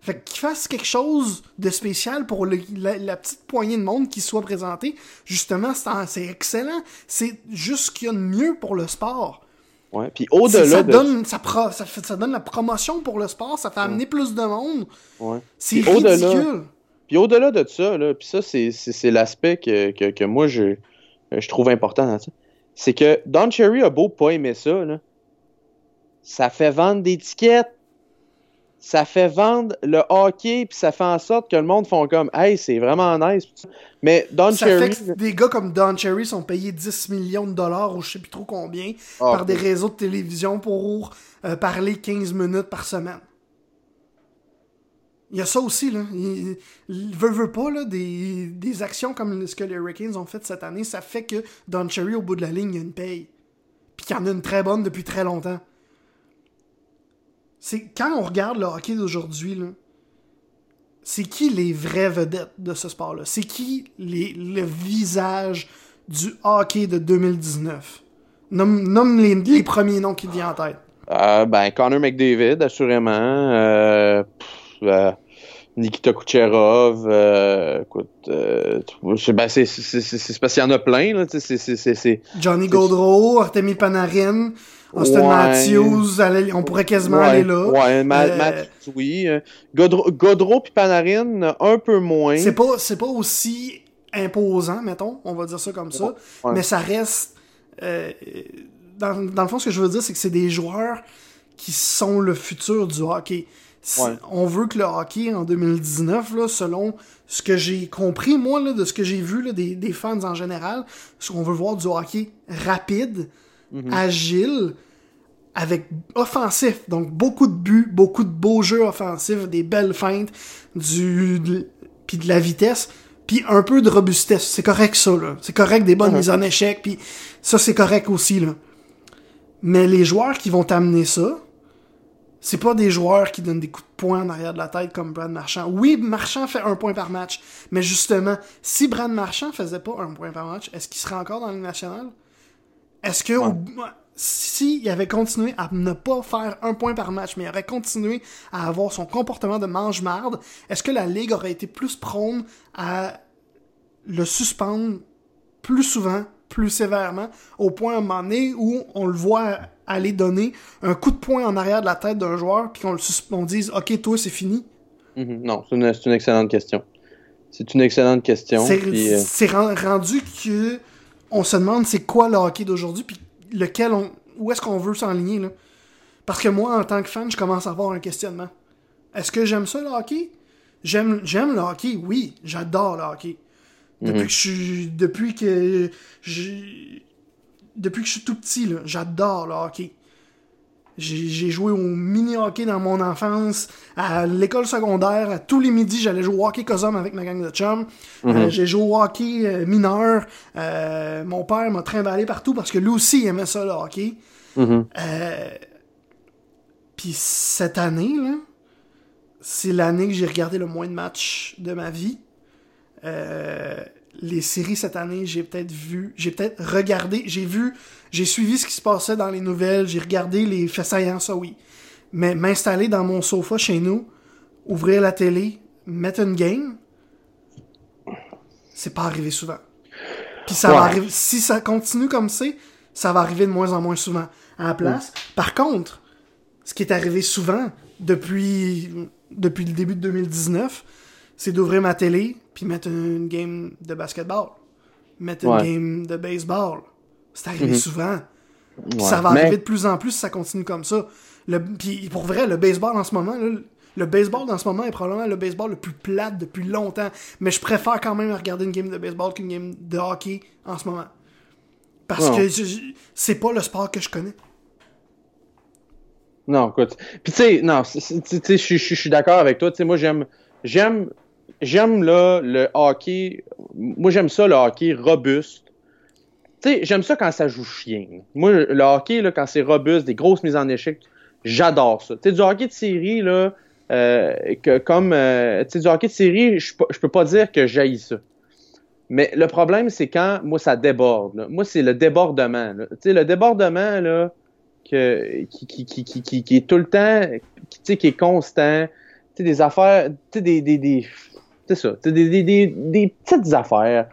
Fait qu'il fasse quelque chose de spécial pour la, petite poignée de monde qui soit présenté. Justement, c'est excellent. C'est juste ce qu'il y a de mieux pour le sport. Ouais, puis au-delà ça donne ça, ça, donne la promotion pour le sport, ça fait amener plus de monde. Ouais. C'est ridicule. Puis au-delà de ça, là, puis ça, c'est l'aspect que, que, que, moi, je, je trouve important dans ça. C'est que Don Cherry a beau pas aimer ça, là, ça fait vendre des tickets ça fait vendre le hockey, puis ça fait en sorte que le monde font comme Hey, c'est vraiment nice. Mais Don ça Cherry. Fait que des gars comme Don Cherry sont payés 10 millions de dollars ou je sais plus trop combien ah, par des réseaux de télévision pour euh, parler 15 minutes par semaine. Il y a ça aussi, là. Il, veut, veut pas, là, des, des, actions comme ce que les Hurricanes ont fait cette année, ça fait que Don Cherry, au bout de la ligne, il y a une paye. Puis qu'il y en a une très bonne depuis très longtemps c'est quand on regarde le hockey d'aujourd'hui, c'est qui les vraies vedettes de ce sport-là? C'est qui les, le visage du hockey de 2019? Nomme, les, premiers noms qui te viennent en tête. Euh, ben, Connor McDavid, assurément. Euh, euh, Nikita Kucherov. écoute, ben, c'est parce qu'il y en a plein. Là, Johnny Gaudreau, Artemi Panarin. Austin. Matthews, on pourrait quasiment ouais, aller là. Ouais, Euh, Matthews, oui. Godreau, Godreau puis Panarin, un peu moins. C'est pas, c'est pas aussi imposant, mettons, on va dire ça comme ça, Ouais. mais ça reste. euh, dans, dans le fond, ce que je veux dire, c'est que c'est des joueurs qui sont le futur du hockey. On veut que le hockey en 2019, là, selon ce que j'ai compris, moi, là, de ce que j'ai vu là, des, des fans en général, c'est qu'on veut voir du hockey rapide, Mhm. agile, avec offensif. Donc beaucoup de buts, beaucoup de beaux jeux offensifs, des belles feintes, du de- puis de la vitesse, puis un peu de robustesse. C'est correct ça là. C'est correct des bonnes Mhm. mises en échec, puis ça c'est correct aussi là. Mais les joueurs qui vont t'amener ça, c'est pas des joueurs qui donnent des coups de poing en arrière de la tête comme Brad Marchand. Oui, Marchand fait un point par match, mais justement, si Brad Marchand faisait pas un point par match, est-ce qu'il serait encore dans Ligue nationale? Est-ce que s'il avait continué à ne pas faire un point par match, mais il aurait continué à avoir son comportement de mange-marde, est-ce que la Ligue aurait été plus prône à le suspendre plus souvent, plus sévèrement, au point à un moment donné où on le voit aller donner un coup de poing en arrière de la tête d'un joueur, puis qu'on le on dise Ok, toi, c'est fini? Mhm. Non, c'est une, excellente question. C'est une excellente question. C'est euh, rendu que on se demande c'est quoi le hockey d'aujourd'hui, puis lequel on, où est-ce qu'on veut s'enligner là. Parce que moi, en tant que fan, je commence à avoir un questionnement. Est-ce que j'aime ça le hockey? J'aime, j'aime le hockey, oui, j'adore le hockey. Depuis Mhm. que je suis, depuis que je, depuis que je suis tout petit là, j'adore le hockey. J'ai joué au mini-hockey dans mon enfance, à l'école secondaire, à tous les midis, j'allais jouer au hockey cosum avec ma gang de chums. Euh, j'ai joué au hockey euh, mineur. Euh, mon père m'a trimballé partout parce que lui aussi il aimait ça, le hockey. mhm. Euh, Puis cette année, c'est l'année que j'ai regardé le moins de matchs de ma vie. Les séries cette année, j'ai peut-être vu, j'ai peut-être regardé, j'ai vu, j'ai suivi ce qui se passait dans les nouvelles, j'ai regardé les faits saillants, ça oui. Mais m'installer dans mon sofa chez nous, ouvrir la télé, mettre une game, c'est pas arrivé souvent. Puis ça va arriver, si ça continue comme c'est, ça va arriver de moins en moins souvent. À la place, par contre, ce qui est arrivé souvent depuis, depuis le début de 2019, c'est d'ouvrir ma télé puis mettre une game de basketball, mettre une game de baseball. C'est arrivé Mhm. souvent. Ouais. ça va Mais- arriver de plus en plus si ça continue comme ça. Le, puis pour vrai, le baseball en ce moment, là, le baseball en ce moment est probablement le baseball le plus plate depuis longtemps. Mais je préfère quand même regarder une game de baseball qu'une game de hockey en ce moment. Parce que c'est pas le sport que je connais. Non, écoute. Puis tu sais, non, je suis d'accord avec toi. Tu sais, moi, j'aime, j'aime, j'aime là le hockey. Moi, j'aime ça le hockey robuste. Tu sais, j'aime ça quand ça joue chien. Moi, le hockey là, quand c'est robuste, des grosses mises en échec, j'adore ça. Tu sais, du hockey de série là, euh, que comme, euh, tu sais, du hockey de série, je peux- pas dire que j'haïs ça. Mais le problème, c'est quand, moi, ça déborde. Moi, c'est le débordement. Tu sais, le débordement, là, que, qui, qui, qui, qui, qui, est tout le temps, qui, qui est constant. Tu sais, des affaires, tu sais, des, des, des, c'est ça, des, des, des, des petites affaires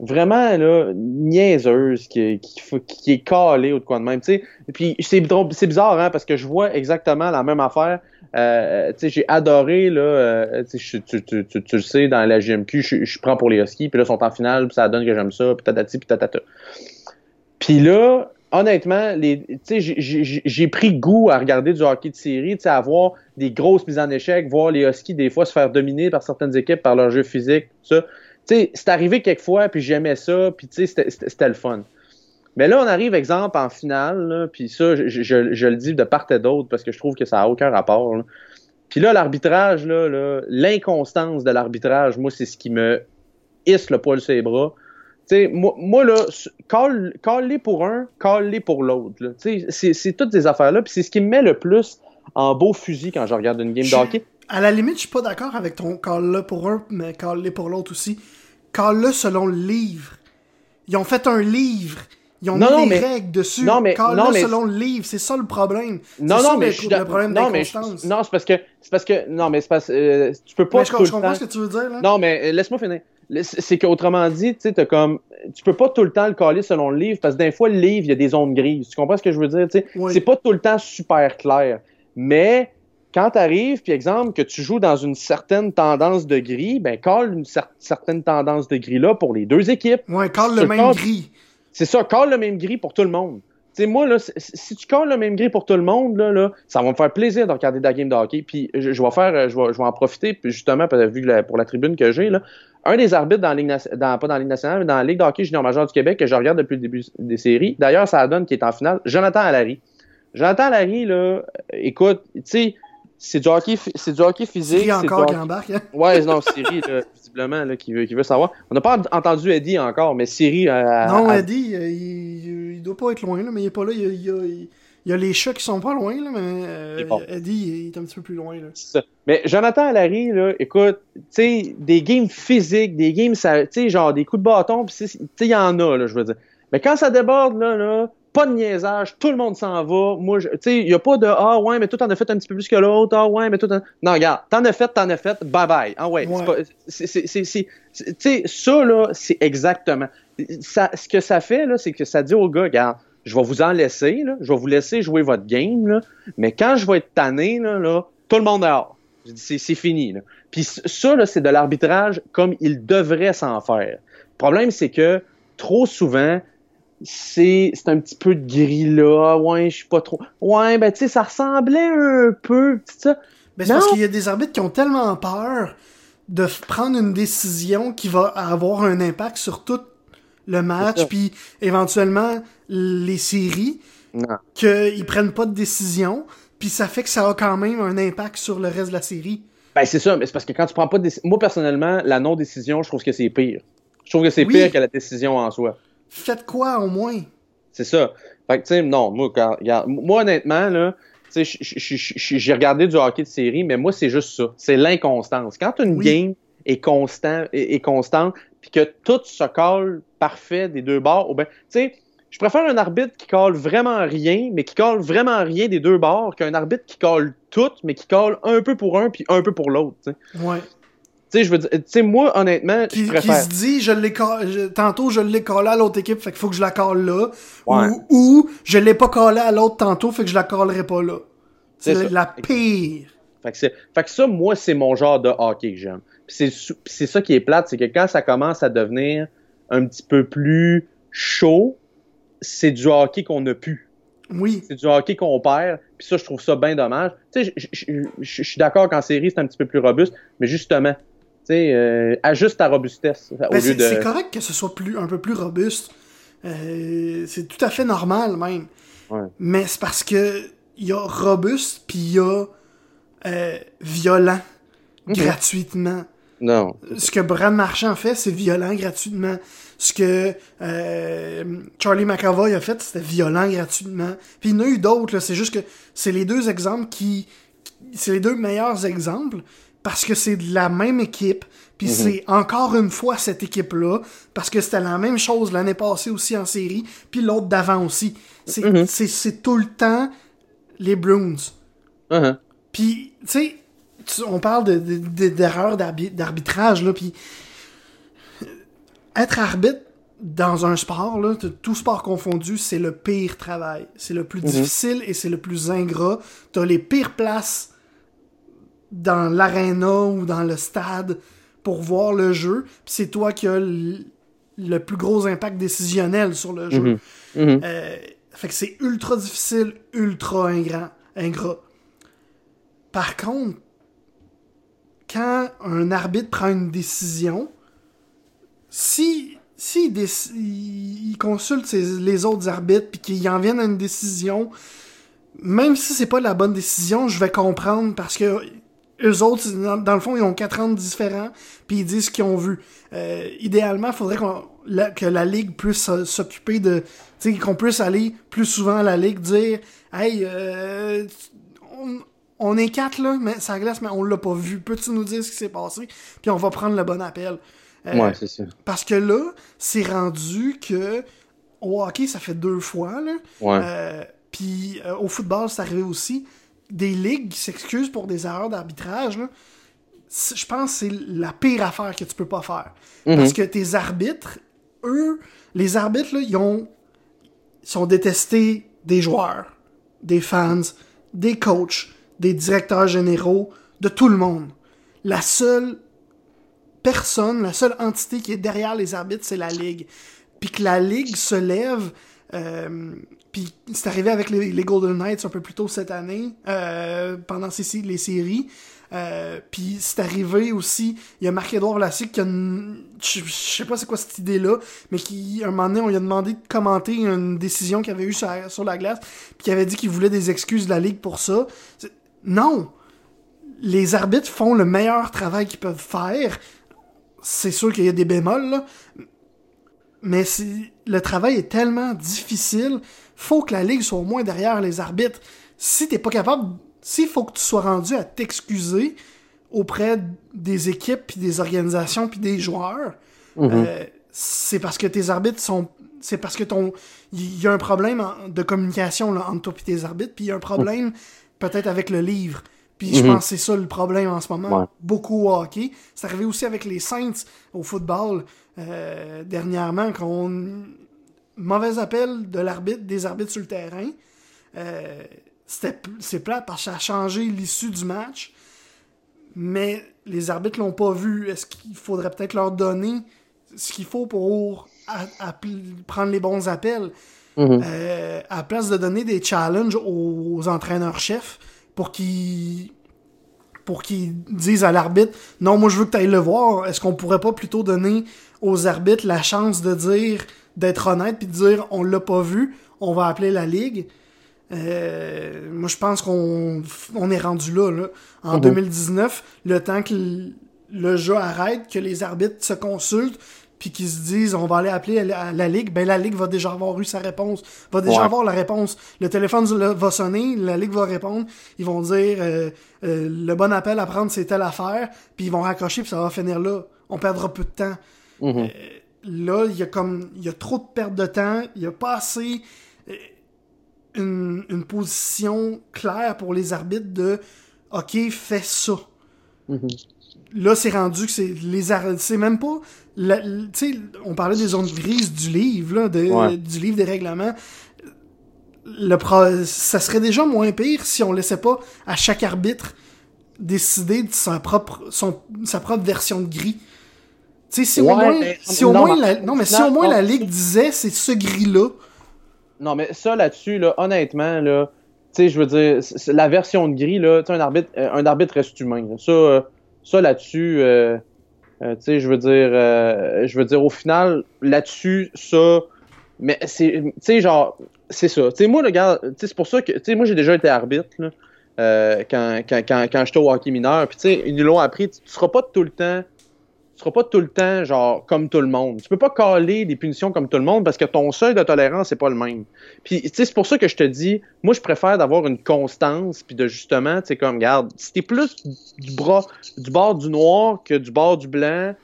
vraiment, là, niaiseuses, qui, qui, qui est calée au coin de même, tu sais. Et Puis, c'est bizarre, hein, parce que je vois exactement la même affaire. Euh, j'ai adoré, là, euh, tu, tu, tu, tu le sais, dans la GMQ, je, je prends pour les Huskies, puis là, ils sont en finale, puis ça donne que j'aime ça, puis tatati, puis tatata. Puis là, honnêtement, j'ai- pris goût à regarder du hockey de série, à voir des grosses mises en échec, voir les Huskies des fois se faire dominer par certaines équipes par leur jeu physique, tout ça. C'est arrivé quelquefois, puis j'aimais ça, puis c'était- le fun. Mais là, on arrive, exemple, en finale, là, puis ça, je, le dis de part et d'autre parce que je trouve que ça n'a aucun rapport. là. Puis là, l'arbitrage, là, là, l'inconstance de l'arbitrage, moi, c'est ce qui me hisse le poil sur les bras. Moi, moi, là, call, call-les pour un, call-les pour l'autre. c'est- toutes ces affaires-là, puis c'est ce qui me met le plus en beau fusil quand je regarde une game Je- de hockey. À la limite, je suis pas d'accord avec ton call-là pour un, mais call-le pour l'autre aussi. Call-le selon le livre. Ils ont fait un livre. Ils ont Non, non, mis des mais- règles dessus. non, mais- Call-le non, mais- selon le livre. C'est ça le problème. Non, C'est non, ça mais le, je suis le problème non, mais non, c'est parce que c'est parce que non, mais c'est parce euh, tu peux pas Mais je, tout je le comprends temps- ce que tu veux dire. Là. Non, mais euh, laisse-moi finir. C'est qu'autrement dit, tu sais, comme, tu peux pas tout le temps le caler selon le livre, parce que des fois, le livre, il y a des zones grises. Tu comprends ce que je veux dire? Sais? C'est pas tout le temps super clair. Mais quand tu arrives, puis exemple, que tu joues dans une certaine tendance de gris, ben, call une certaine tendance de gris-là pour les deux équipes. Ouais, call le même gris. C'est ça, call le même gris pour tout le monde. Tu sais, moi, là, si tu colles le même gris pour tout le monde, là, là, ça va me faire plaisir de regarder la game de hockey. Puis je, vais faire, je vais, je vais en profiter, justement, vu pour la tribune que j'ai, là, un des arbitres dans la Ligue dans, pas dans la Ligue nationale, mais dans la Ligue de hockey junior major du Québec que je regarde depuis le début des séries. D'ailleurs, ça donne qui est en finale, Jonathan Allary. Jonathan Allary, là, écoute, tu sais, c'est du hockey, c'est du hockey physique. C'est encore qui embarque. Hein? Ouais, non, Siri, là, <laughs> visiblement, là, qui veut, qui veut savoir. On n'a pas entendu Eddie encore, mais Siri. Euh, non, Eddie, euh, il, il, doit pas être loin, là, mais il est pas là. Il, il, il y a les chats qui sont pas loin, là, mais euh, Eddie il est un petit peu plus loin. Là. Ça. Mais Jonathan Allary, là, écoute, tu sais, des games physiques, des games, tu sais, genre des coups de bâton, tu sais, il y en a, là, je veux dire. Mais quand ça déborde, là, là, pas de niaisage, tout le monde s'en va. Moi, tu sais, il n'y a pas de Ah ouais, mais toi t'en as fait un petit peu plus que l'autre. Ah ouais, mais toi t'en. Non, regarde, t'en as fait, t'en as fait, bye bye. Ah ouais, c'est Tu sais, ça, là, c'est exactement. Ça, ce que ça fait, là, c'est que ça dit au gars, regarde, je vais vous en laisser, là, je vais vous laisser jouer votre game, là, mais quand je vais être tanné, là, là tout le monde dehors. C'est fini. Là. Puis ça, là, c'est de l'arbitrage comme il devrait s'en faire. Le problème, c'est que trop souvent, c'est un petit peu de gris là. Ouais, je suis pas trop. Ouais, ben tu sais, ça ressemblait un peu. Ça. Ben, c'est parce qu'il y a des arbitres qui ont tellement peur de prendre une décision qui va avoir un impact sur tout le match, puis éventuellement les séries, qu'ils prennent pas de décision, puis ça fait que ça a quand même un impact sur le reste de la série. Ben c'est ça, mais c'est parce que quand tu prends pas de décision... Moi personnellement, la non-décision, je trouve que c'est pire. Je trouve que c'est pire que la décision en soi. Faites quoi au moins? C'est ça. Fait que tu sais, non, moi, moi honnêtement, là, j'ai regardé du hockey de série, mais moi, c'est juste ça. C'est l'inconstance. Quand une game est, constant, est, est constante, puis que tout se colle parfait des deux bords, ben, tu sais, je préfère un arbitre qui colle vraiment rien, mais qui colle vraiment rien des deux bords, qu'un arbitre qui colle tout, mais qui colle un peu pour un puis un peu pour l'autre. Ouais. Tu sais, je veux dire, tu sais, moi, honnêtement, qui, je préfère... Qui se dit, je l'ai tantôt, je l'ai collé à l'autre équipe, fait qu'il faut que je la colle là. Ou, ou, je l'ai pas collé à l'autre tantôt, fait que je la collerai pas là. C'est la pire. Fait que, fait que ça, moi, c'est mon genre de hockey que j'aime. c'est ça qui est plate, c'est que quand ça commence à devenir un petit peu plus chaud, c'est du hockey qu'on a pu. Oui. C'est du hockey qu'on perd. Puis ça, je trouve ça bien dommage. Tu sais, je suis d'accord qu'en série, c'est un petit peu plus robuste, mais justement, tu sais, euh, ajuste ta robustesse au ben, lieu de... C'est correct que ce soit plus, un peu plus robuste. Euh, c'est tout à fait normal, même. Ouais. Mais c'est parce que il y a robuste, puis il y a euh, violent, gratuitement. Non. Ce que Brad Marchand fait, c'est violent gratuitement. Ce que euh, Charlie McAvoy a fait, c'était violent gratuitement. Puis il y en a eu d'autres, c'est juste que c'est les deux exemples qui... C'est les deux meilleurs exemples parce que c'est de la même équipe. Puis mhm. c'est encore une fois cette équipe-là, parce que c'était la même chose l'année passée aussi en série, puis l'autre d'avant aussi. C'est mhm. tout le temps les Bruins. Uh-huh. Puis, tu sais, on parle d'erreurs d'arbitrage, là, puis être arbitre dans un sport, là, tout sport confondu, c'est le pire travail. C'est le plus mhm. difficile et c'est le plus ingrat. T'as les pires places dans l'aréna ou dans le stade pour voir le jeu, puis c'est toi qui as le, plus gros impact décisionnel sur le jeu. Mhm. Mhm. Euh, fait que c'est ultra difficile, ultra ingrat. ingrat. Par contre, quand un arbitre prend une décision, si, si il, consulte les autres arbitres puis qu'il en vienne à une décision, même si c'est pas la bonne décision, je vais comprendre parce que eux autres, dans, le fond, ils ont quatre ans différents, puis ils disent ce qu'ils ont vu. Euh, idéalement, il faudrait que la Ligue puisse s'occuper de... Tu sais, qu'on puisse aller plus souvent à la Ligue, dire « Hey, euh, on est quatre là, mais ça glace, mais on l'a pas vu. Peux-tu nous dire ce qui s'est passé? Puis on va prendre le bon appel. Euh, ouais, c'est. Parce que là, c'est rendu que au hockey, ça fait deux fois. Là. Ouais. Euh, puis euh, au football, c'est arrivé aussi. Des ligues qui s'excusent pour des erreurs d'arbitrage. je pense que c'est la pire affaire que tu peux pas faire. Mhm. Parce que tes arbitres, eux, les arbitres, là, ils ont sont détestés des joueurs, des fans, des coachs, des directeurs généraux, de tout le monde. La seule personne, la seule entité qui est derrière les arbitres, c'est la Ligue. Puis que la Ligue se lève, euh, puis c'est arrivé avec les, Golden Knights un peu plus tôt cette année, euh, pendant ces, les séries. Euh, puis c'est arrivé aussi, il y a Marc-Édouard Lassique qui a je, sais pas c'est quoi cette idée-là, mais qui, un moment donné, on lui a demandé de commenter une décision qu'il avait eue sur, sur, la glace, puis qui avait dit qu'il voulait des excuses de la Ligue pour ça. Non! Les arbitres font le meilleur travail qu'ils peuvent faire. C'est sûr qu'il y a des bémols, là. Mais le travail est tellement difficile, faut que la Ligue soit au moins derrière les arbitres. Si t'es pas capable s'il faut que tu sois rendu à t'excuser auprès des équipes, puis des organisations, puis des joueurs, Mhm. euh, c'est parce que tes arbitres sont... C'est parce que ton... Il y a un problème de communication là, entre toi et tes arbitres, puis il y a un problème peut-être avec le livre. Puis je Mhm. pense que c'est ça le problème en ce moment. Ouais. Beaucoup au hockey. C'est arrivé aussi avec les Saints au football euh, dernièrement, qu'on mauvais appel de l'arbitre, des arbitres sur le terrain. Euh, c'était c'est plate parce que ça a changé l'issue du match. Mais les arbitres l'ont pas vu. Est-ce qu'il faudrait peut-être leur donner ce qu'il faut pour prendre les bons appels? Mhm. euh, à la place de donner des challenges aux, entraîneurs-chefs pour qu'ils pour qu'ils disent à l'arbitre non moi je veux que tu ailles le voir est-ce qu'on pourrait pas plutôt donner aux arbitres la chance de dire d'être honnête puis de dire on l'a pas vu on va appeler la ligue? Euh, moi je pense qu'on on est rendu là, là. en Mhm. 2019 le temps que le jeu arrête que les arbitres se consultent puis qu'ils se disent on va aller appeler la, la ligue ben la ligue va déjà avoir eu sa réponse va déjà Ouais. avoir la réponse le téléphone va sonner la ligue va répondre ils vont dire euh, euh, le bon appel à prendre c'est telle affaire puis ils vont raccrocher puis ça va finir là on perdra peu de temps Mhm. là, il y a comme il y a trop de perte de temps, il y a pas assez euh, une, une position claire pour les arbitres de OK, fais ça. Mhm. Là, c'est rendu que c'est les c'est même pas tu sais on parlait des zones grises du livre là, de- Ouais. du livre des règlements. Le pro- ça serait déjà moins pire si on laissait pas à chaque arbitre décider de sa propre son sa propre version de gris. Tu sais, si au moins, mais- si au non, moins mais- la, non, mais si non, au moins non, la ligue disait c'est ce gris-là, Non, mais ça là-dessus, là, honnêtement, là, tu sais, je veux dire, la version de gris, là, tu sais, un arbitre, euh, un arbitre reste humain. là. Ça, euh, ça là-dessus, euh, euh, tu sais, je veux dire, euh, je veux dire, au final, là-dessus, ça, mais c'est, tu sais, genre, c'est ça. Tu sais, moi, le gars, c'est pour ça que, tu sais, moi, j'ai déjà été arbitre, là, euh, quand, quand, quand, quand j'étais au hockey mineur. Puis, tu sais, ils nous l'ont appris, tu seras pas tout le temps seras pas tout le temps genre comme tout le monde. Tu peux pas caler des punitions comme tout le monde parce que ton seuil de tolérance c'est pas le même. Puis tu c'est pour ça que je te dis, moi je préfère d'avoir une constance puis de justement, tu sais comme regarde, si plus du bord du noir que du bord du blanc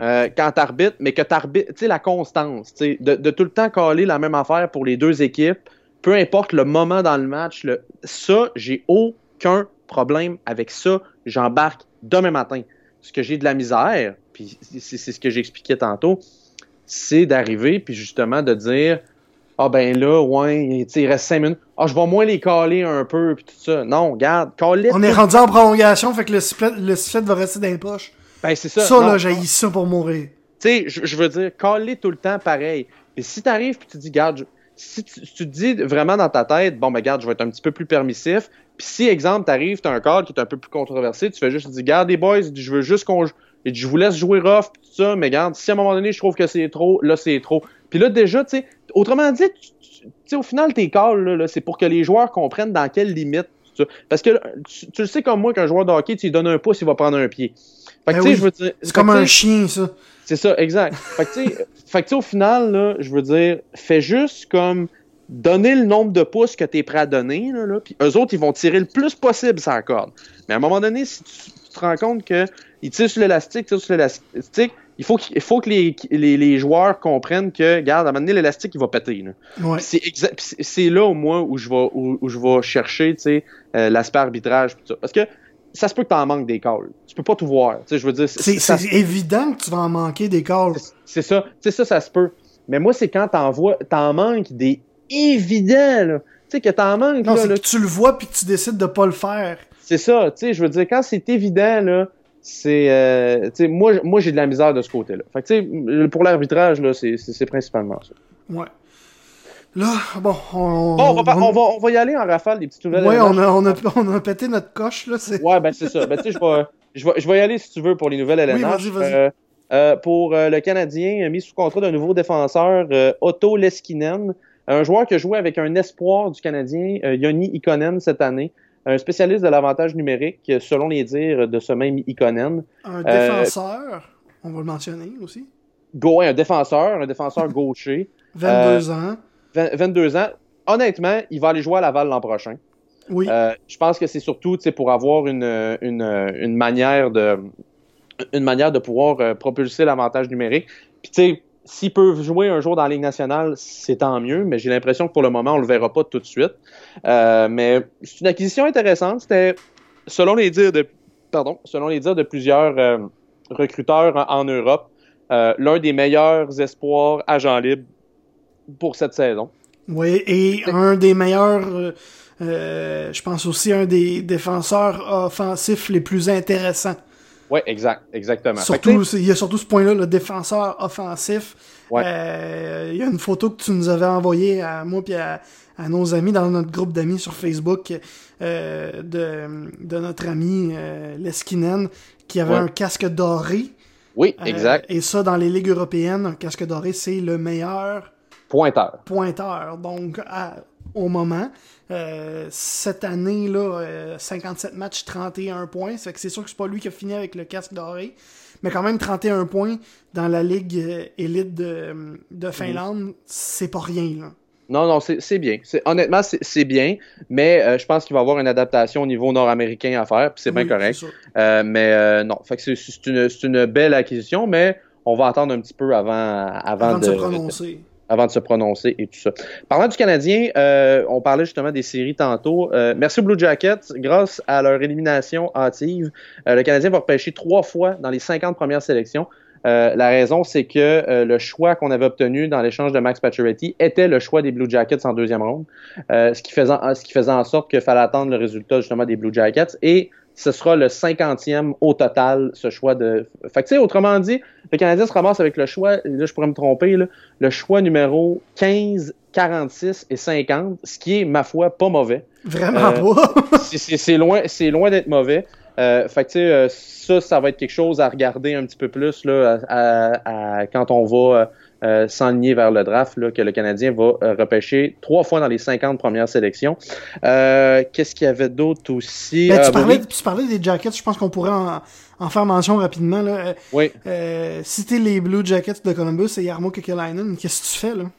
euh, quand t'arbitres, mais que t'arbitres, tu sais la constance, tu de tout le temps caler la même affaire pour les deux équipes, peu importe le moment dans le match, le, ça j'ai aucun problème avec ça, j'embarque demain matin. Ce que j'ai de la misère, puis c'est ce que j'expliquais tantôt, c'est d'arriver, puis justement de dire Ah ben là, ouais, il reste cinq minutes. Ah, je vais moins les caler un peu, puis tout ça. Non, regarde, caler. on est rendu en prolongation, fait que le sifflet, le va rester dans les poches. Ben, c'est ça. Ça, Non, là, j'ai ça pour mourir. Tu sais, je, veux dire, caler tout le temps pareil. Et si t'arrives puis tu dis, garde, je- si tu, te dis vraiment dans ta tête, bon, ben, garde, je vais être un petit peu plus permissif. Puis si, exemple, t'arrives, t'as un call qui est un peu plus controversé, tu fais juste dire, garde les boys, je veux juste qu'on. Je vous laisse jouer rough, pis tout ça, mais garde, si à un moment donné, je trouve que c'est trop, là, c'est trop. Puis là, déjà, tu sais, autrement dit, tu- tu au final, tes calls, là, c'est pour que les joueurs comprennent dans quelle limite. tout ça. Parce que tu, tu le sais comme moi qu'un joueur de hockey, tu lui donnes un pouce, il va prendre un pied. Fait que, Ben tu sais, oui. je veux dire. C'est comme un chien, ça. c'est ça, exact. Fait que, tu sais, <laughs> fait que, tu sais, au final, là, je veux dire, fais juste comme donner le nombre de pouces que tu es prêt à donner, là, là, puis eux autres, ils vont tirer le plus possible sur la corde. Mais à un moment donné, si tu, tu te rends compte qu'ils tirent sur l'élastique, tirent sur l'élastique, il faut, faut que les, les, les joueurs comprennent que, regarde, à un moment donné, l'élastique, il va péter. Ouais. C'est là, au moins, où je vais, où, où je vais chercher, euh, l'aspect arbitrage. tout ça. Parce que, ça se peut que tu en manques des calls. Tu peux pas tout voir. Tu sais, je veux dire, c'est ça- évident que tu vas en manquer des calls. c'est ça. Tu sais, ça, ça se peut. Mais moi, c'est quand t'en vois, t'en manques des évidents, là. Tu sais, que t'en manques, Non, c'est que tu le vois puis que tu décides de pas le faire. C'est ça, tu sais, je veux dire, quand c'est évident, là, c'est, euh, tu sais, moi, moi j'ai de la misère de ce côté-là. Fait que, tu sais, pour l'arbitrage, là, c'est principalement ça. Ouais. Là, bon, on, Bon, on va, on va, on va y aller en rafale, des petites nouvelles. LNH. on a, on, a, on a pété notre coche, là. c'est- Ouais, ben c'est ça. Ben, tu sais, je vais, je, vais, je vais y aller si tu veux pour les nouvelles LNH. Oui, vas-y, vas-y. Euh, euh, pour euh, le Canadien, mis sous contrat d'un nouveau défenseur, Otto Leskinen, un joueur qui a joué avec un espoir du Canadien, Yoni Ikonen, cette année, un spécialiste de l'avantage numérique, selon les dires de ce même Ikonen. Un défenseur, on va le mentionner aussi. Go, un défenseur, un défenseur <laughs> gaucher, 22 ans. 20 22 ans. Honnêtement, il va aller jouer à Laval l'an prochain. Oui. Euh, je pense que c'est surtout pour avoir une, une, une manière de une manière de pouvoir euh, propulser l'avantage numérique. Puis tu sais, s'ils peuvent jouer un jour dans la Ligue nationale, c'est tant mieux, mais j'ai l'impression que pour le moment, on le verra pas tout de suite. Euh, mais c'est une acquisition intéressante. C'était selon les dires de pardon, selon les dires de plusieurs euh, recruteurs en, en Europe, euh, l'un des meilleurs espoirs agents libres pour cette saison. Oui, et un des meilleurs, euh, euh, je pense aussi un des défenseurs offensifs les plus intéressants. Oui, exact, exactement. Surtout, il y a surtout ce point-là, le défenseur offensif. Ouais. Euh, il y a une photo que tu nous avais envoyée à moi et à, à nos amis dans notre groupe d'amis sur Facebook euh, de, de notre ami euh, Leskinen qui avait Ouais. un casque doré. oui, exact. et ça, dans les ligues européennes, un casque doré, c'est le meilleur Pointeur. pointeur. Donc, à- au moment, euh, cette année, là, euh, 57 matchs, 31 points. Ça fait que c'est sûr que c'est pas lui qui a fini avec le casque doré. Mais quand même, 31 points dans la ligue euh, élite de, de Finlande, c'est pas rien, là. Non, non, c'est bien. Honnêtement, c'est bien, mais euh, je pense qu'il va y avoir une adaptation au niveau nord-américain à faire, puis c'est bien correct. Euh, mais euh, non, c'est- une, belle acquisition, mais on va attendre un petit peu avant, avant, Avant de de, se prononcer. Avant de se prononcer et tout ça. Parlant du Canadien, euh, on parlait justement des séries tantôt. Euh, merci aux Blue Jackets. Grâce à leur élimination hâtive, euh, le Canadien va repêcher trois fois dans les 50 premières sélections. Euh, la raison, c'est que euh, le choix qu'on avait obtenu dans l'échange de Max Pacioretty était le choix des Blue Jackets en deuxième ronde, euh, ce, qui faisait, ce qui faisait en sorte qu'il fallait attendre le résultat justement des Blue Jackets. Et ce sera le 50e au total, ce choix de... Fait que tu sais, autrement dit, le Canadien se ramasse avec le choix, là je pourrais me tromper, là, le choix numéro 15, 46 et 50, ce qui est, ma foi, pas mauvais. Vraiment Euh, pas. <laughs> C'est- loin, c'est loin d'être mauvais. Euh, fait que, tu sais, euh, ça, ça va être quelque chose à regarder un petit peu plus là, à, à- à- quand on va euh, s'enligner vers le draft, là, que le Canadien va euh, repêcher trois fois dans les 50 premières sélections. Euh, Qu'est-ce qu'il y avait d'autre aussi? Ben, tu, parlais, oui, tu parlais des Jackets, je pense qu'on pourrait en, en faire mention rapidement. Là. Euh, oui. Les Blue Jackets de Columbus et Yarmo Kekalainen, qu'est-ce que tu fais, là?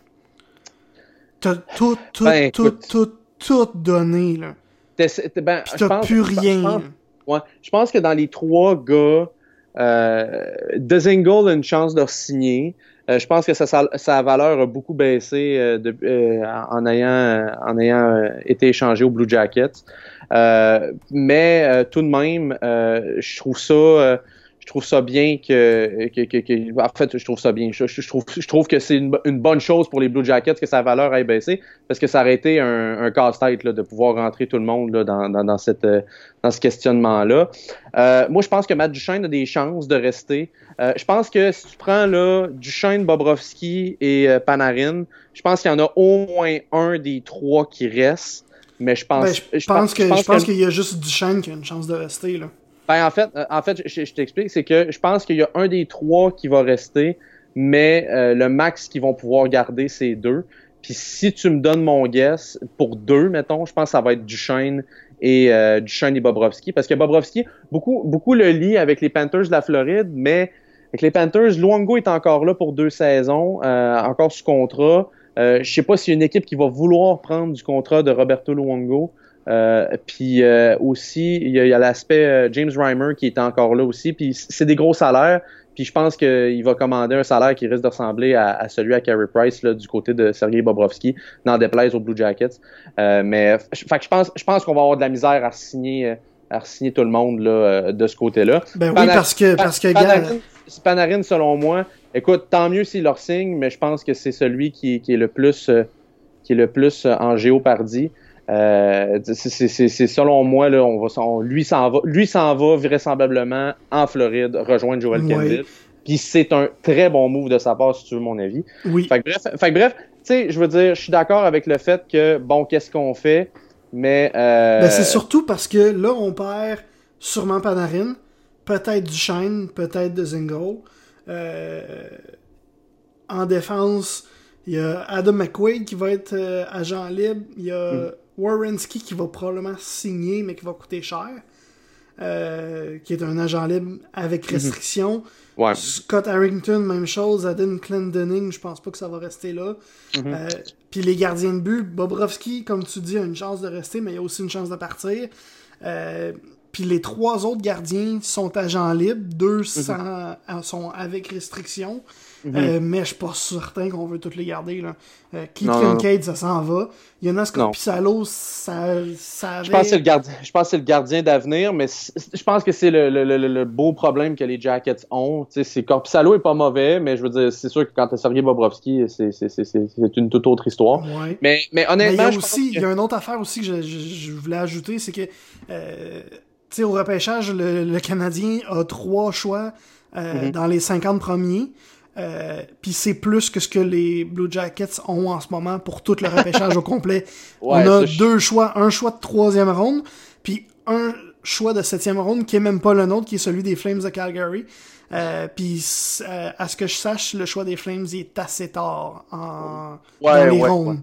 T'as tout, tout, Ben, tout, tout, tout donné, là. Ben, t'as plus je rien. pense- Ouais, je pense que dans les trois gars, euh, Dezingle a une chance de re-signer? Euh, je pense que sa, sa, valeur a beaucoup baissé euh, de- euh, en ayant, en ayant euh, été échangé aux Blue Jackets. Euh, mais euh, tout de même, euh, je trouve ça, euh, je trouve ça bien que, que, que- que- en fait, je trouve ça bien. Je, trouve, je trouve que c'est une, bo- une bonne chose pour les Blue Jackets que sa valeur ait baissé parce que ça aurait été un, un casse-tête là, de pouvoir rentrer tout le monde là, dans, dans, dans cette, dans ce questionnement-là. Euh, moi, je pense que Matt Duchesne a des chances de rester. Euh, je pense que si tu prends là, Duchesne, Bobrovski et euh, Panarin, je pense qu'il y en a au moins un des trois qui reste. Mais je pense, Ben, je, je pense que, je pense qu'il y a juste Duchesne qui a une chance de rester, là. Ben, en fait, euh, en fait, je, je t'explique, c'est que je pense qu'il y a un des trois qui va rester, mais euh, le max qu'ils vont pouvoir garder, c'est deux. Puis si tu me donnes mon guess pour deux, mettons, je pense que ça va être Duchesne et euh, Duchesne et Bobrovski, parce que Bobrovski, beaucoup, beaucoup le lit avec les Panthers de la Floride, mais avec les Panthers, Luongo est encore là pour deux saisons, euh, encore sous contrat. Euh, je sais pas s'il y a une équipe qui va vouloir prendre du contrat de Roberto Luongo. Euh, puis euh, aussi, il y a, l'aspect euh, James Reimer qui est encore là aussi. Puis c'est des gros salaires. Puis je pense qu'il va commander un salaire qui risque de ressembler à, à celui à Carey Price là, du côté de Sergei Bobrovski, n'en déplaise aux Blue Jackets. Euh, mais fait que je pense, je pense qu'on va avoir de la misère à signer à signer tout le monde là, de ce côté-là. Ben oui, parce que, parce que Panarin, Panarin, selon moi, écoute, tant mieux s'il leur signe, mais je pense que c'est celui qui, qui, est le plus qui est le plus en géopardie. Euh, c'est selon moi là, on va, lui s'en va, lui s'en va vraisemblablement en Floride rejoindre Joel oui. Puis c'est un très bon move de sa part, si tu veux mon avis. Oui. Fait que bref, fait que bref, tu sais, je veux dire, je suis d'accord avec le fait que bon, qu'est-ce qu'on fait, mais euh... ben, c'est surtout parce que là, on perd sûrement Panarin, peut-être Duchesne, peut-être de Zingo. Euh... En défense, il y a Adam McQuaid qui va être euh, agent libre. Il y a mm. Warrenski qui va probablement signer, mais qui va coûter cher. Euh, qui est un agent libre avec mhm. restriction. Scott Harrington, même chose. Adam Clendening, je pense pas que ça va rester là. Mhm. Euh, puis les gardiens de but, Bobrovski, comme tu dis, a une chance de rester, mais il y a aussi une chance de partir. Euh, puis les trois autres gardiens sont agents libres, deux mhm. sont avec restriction. Mhm. Euh, mais je suis pas certain qu'on veut tous les garder. Là. Euh, Keith Kincaid, ça s'en va. Jonas Corpissalo, ça, ça Je pense que c'est le gardien, je pense c'est le gardien d'avenir, mais je pense que c'est le, le, le, beau problème que les Jackets ont. C'est Corpissalo est pas mauvais, mais je veux dire, c'est sûr que quand tu Sergei Bobrovski, c'est une toute autre histoire. Mais, mais honnêtement, il y a aussi, il y a une autre affaire aussi que je, je, voulais ajouter, c'est que euh, tu sais, au repêchage, le, Canadien a trois choix euh, mhm. dans les 50 premiers. Euh, puis c'est plus que ce que les Blue Jackets ont en ce moment pour tout le repêchage au complet. <laughs> On a deux choix, un choix de troisième ronde, puis un choix de septième ronde qui est même pas le nôtre, qui est celui des Flames de Calgary. Euh, puis euh, à ce que je sache, le choix des Flames est assez tard en dans les rondes.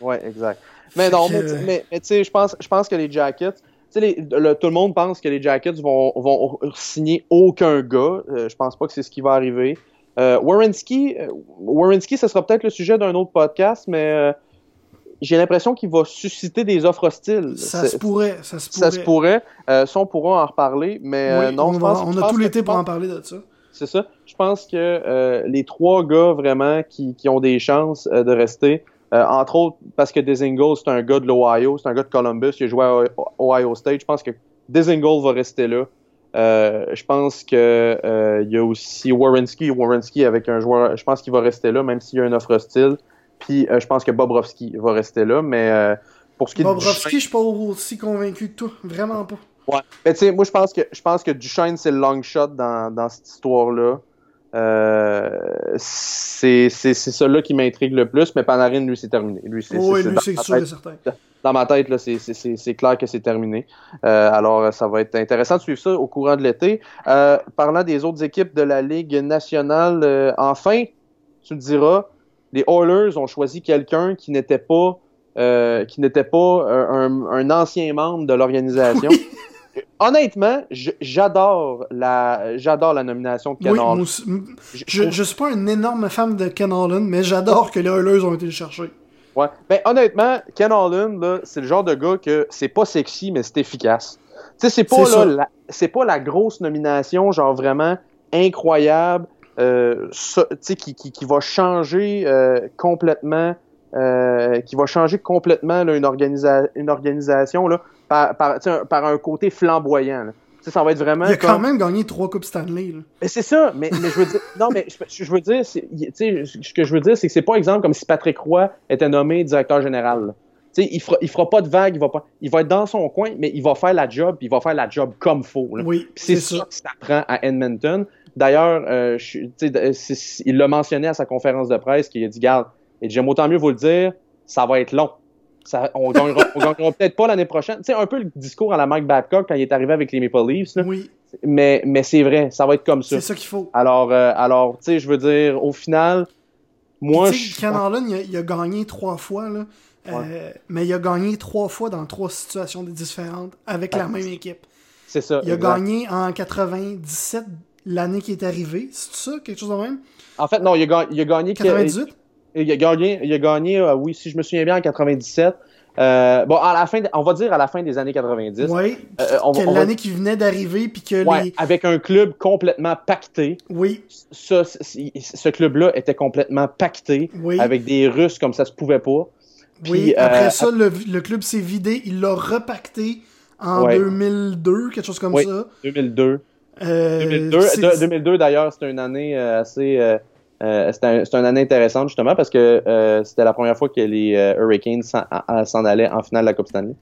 Ouais. exact. Mais non, mais, tu sais, je pense, je pense que les Jackets, sais, tout le monde pense que les Jackets vont, vont signer aucun gars. je pense pas que c'est ce qui va arriver. Euh, Warrenski, euh, ce sera peut-être le sujet d'un autre podcast, mais euh, j'ai l'impression qu'il va susciter des offres hostiles. Ça se pourrait, ça se pourrait. Ça se pourrait. Euh, ça, on pourra en reparler, mais non, on, je pense, on a tout l'été pour en parler de ça. C'est ça. Je pense que les trois gars vraiment qui, qui ont des chances de rester, entre autres parce que Desingle, c'est un gars de l'Ohio, c'est un gars de Columbus, il a joué à Ohio State. Je pense que Desingle va rester là. Euh, je pense que euh, il y a aussi Warrenski. Warrenski avec un joueur, je pense qu'il va rester là, même s'il y a une offre hostile. Puis euh, je pense que Bobrovski va rester là, mais pour ce qui est Bobrovski, je suis pas aussi convaincu que toi, vraiment pas. Ouais. Mais tu sais, moi je pense que je pense que Duchesne c'est le long shot dans, dans cette histoire-là. c'est c'est celui-là qui m'intrigue le plus, mais Panarin lui c'est terminé. Lui c'est oui, lui c'est sûr et certain dans ma tête, là, c'est, clair que c'est terminé. Euh, alors, ça va être intéressant de suivre ça au courant de l'été. Euh, parlant des autres équipes de la Ligue nationale, euh, enfin, tu me diras, les Oilers ont choisi quelqu'un qui n'était pas qui n'était pas un, ancien membre de l'organisation. <laughs> Honnêtement, j'adore la j'adore la nomination de Ken oui, Je, je, suis pas un énorme fan de Ken Holland, mais j'adore que les Oilers ont été le chercher. Ouais. Ben, honnêtement, Ken Holland, c'est le genre de gars que c'est pas sexy, mais c'est efficace. Tu sais, c'est pas, là, la, c'est pas la grosse nomination, genre vraiment incroyable, euh, qui, qui, qui, va changer euh, complètement, euh, qui va changer complètement là, une, organisa une organisation là, par, par, par un côté flamboyant. Là ça va être vraiment. Il a quand même gagné trois coupes Stanley. Là. Mais c'est ça. Mais, mais je veux dire, non, mais je, veux dire, ce que je veux dire, c'est que c'est pas exemple comme si Patrick Roy était nommé directeur général. sais, il fera, il fera pas de vague, il va pas, il va être dans son coin, mais il va faire la job, puis il va faire la job comme faut. Oui, c'est ça que ça prend à Edmonton. D'ailleurs, euh, il l'a mentionné à sa conférence de presse, qu'il a dit, garde, et j'aime autant mieux vous le dire, ça va être long on gagnera, gagnera peut-être pas l'année prochaine. C'est un peu le discours à la Mike Babcock quand il est arrivé avec les Maple Leafs. Oui. Mais, mais c'est vrai, ça va être comme ça. C'est ça qu'il faut. Alors, euh, alors tu sais, je veux dire, au final, moi, je. Ken il, a, gagné trois fois, là. Euh, mais il a gagné trois fois dans trois situations différentes avec la même équipe. C'est ça. Il a gagné en 97, l'année qui est arrivée. C'est ça, quelque chose de même? En fait, non, il a, il a gagné. 98? Il a gagné, il a gagné euh, oui, si je me souviens bien, en 97. Euh, bon, à la fin, on va dire à la fin des années 90. Oui. Euh, l'année qui venait d'arriver, puis que ouais, avec un club complètement pacté. Oui. Ce, ce club-là était complètement pacté, oui. avec des Russes comme ça se pouvait pas. oui. Après ça, le, le club s'est vidé, il l'a repacté en 2002, quelque chose comme ça. 2002. 2002, 2002 d'ailleurs, c'était une année assez euh, c'était une année intéressante justement parce que euh, c'était la première fois que les euh, Hurricanes s'en allaient en finale de la Coupe Stanley.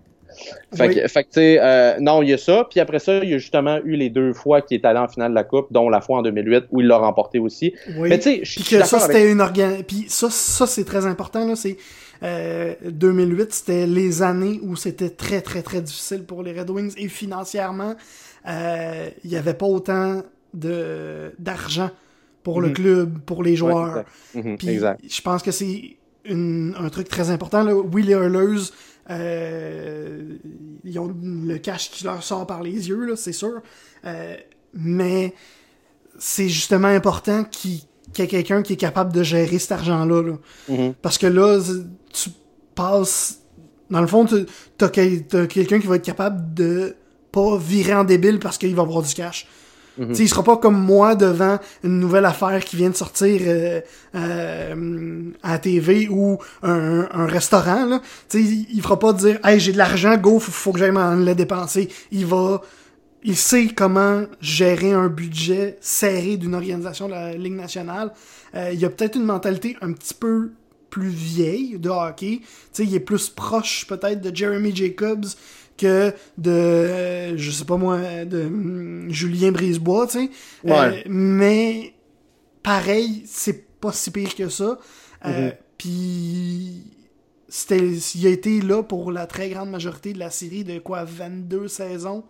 Fait que, fait que non, il y a ça. Puis après ça, il y a justement eu les deux fois qu'il est allé en finale de la Coupe, dont la fois en 2008 où il l'a remporté aussi. Oui. Mais tu sais, je suis ça, c'était une organ... Puis ça, ça c'est très important là. C'est 2008, c'était les années où c'était très très très difficile pour les Red Wings et financièrement, il n'y avait pas autant de d'argent pour le mhm. club, pour les joueurs. Mhm, je pense que c'est un truc très important. Là. Oui, les Hurlers, euh, ils ont le cash qui leur sort par les yeux, c'est sûr. Euh, mais c'est justement important qu'il y ait quelqu'un qui est capable de gérer cet argent-là. Mhm. Parce que là, tu passes... Dans le fond, tu as, quelqu'un qui va être capable de pas virer en débile parce qu'il va avoir du cash. Mm Il sera pas comme moi devant une nouvelle affaire qui vient de sortir euh, euh, à TV ou un, un restaurant. Là. il, il fera pas dire Hey, j'ai de l'argent, go, faut, faut que j'aille m'en le dépenser. Il va. Il sait comment gérer un budget serré d'une organisation de la Ligue nationale. Euh, il a peut-être une mentalité un petit peu plus vieille de hockey. sais il est plus proche peut-être de Jeremy Jacobs que de, je sais pas moi, de hum, Julien Brisebois, tu sais. Euh, mais pareil, c'est pas si pire que ça. Euh, mm-hmm. Puis c'était, il a été là pour la très grande majorité de la série de quoi 22 saisons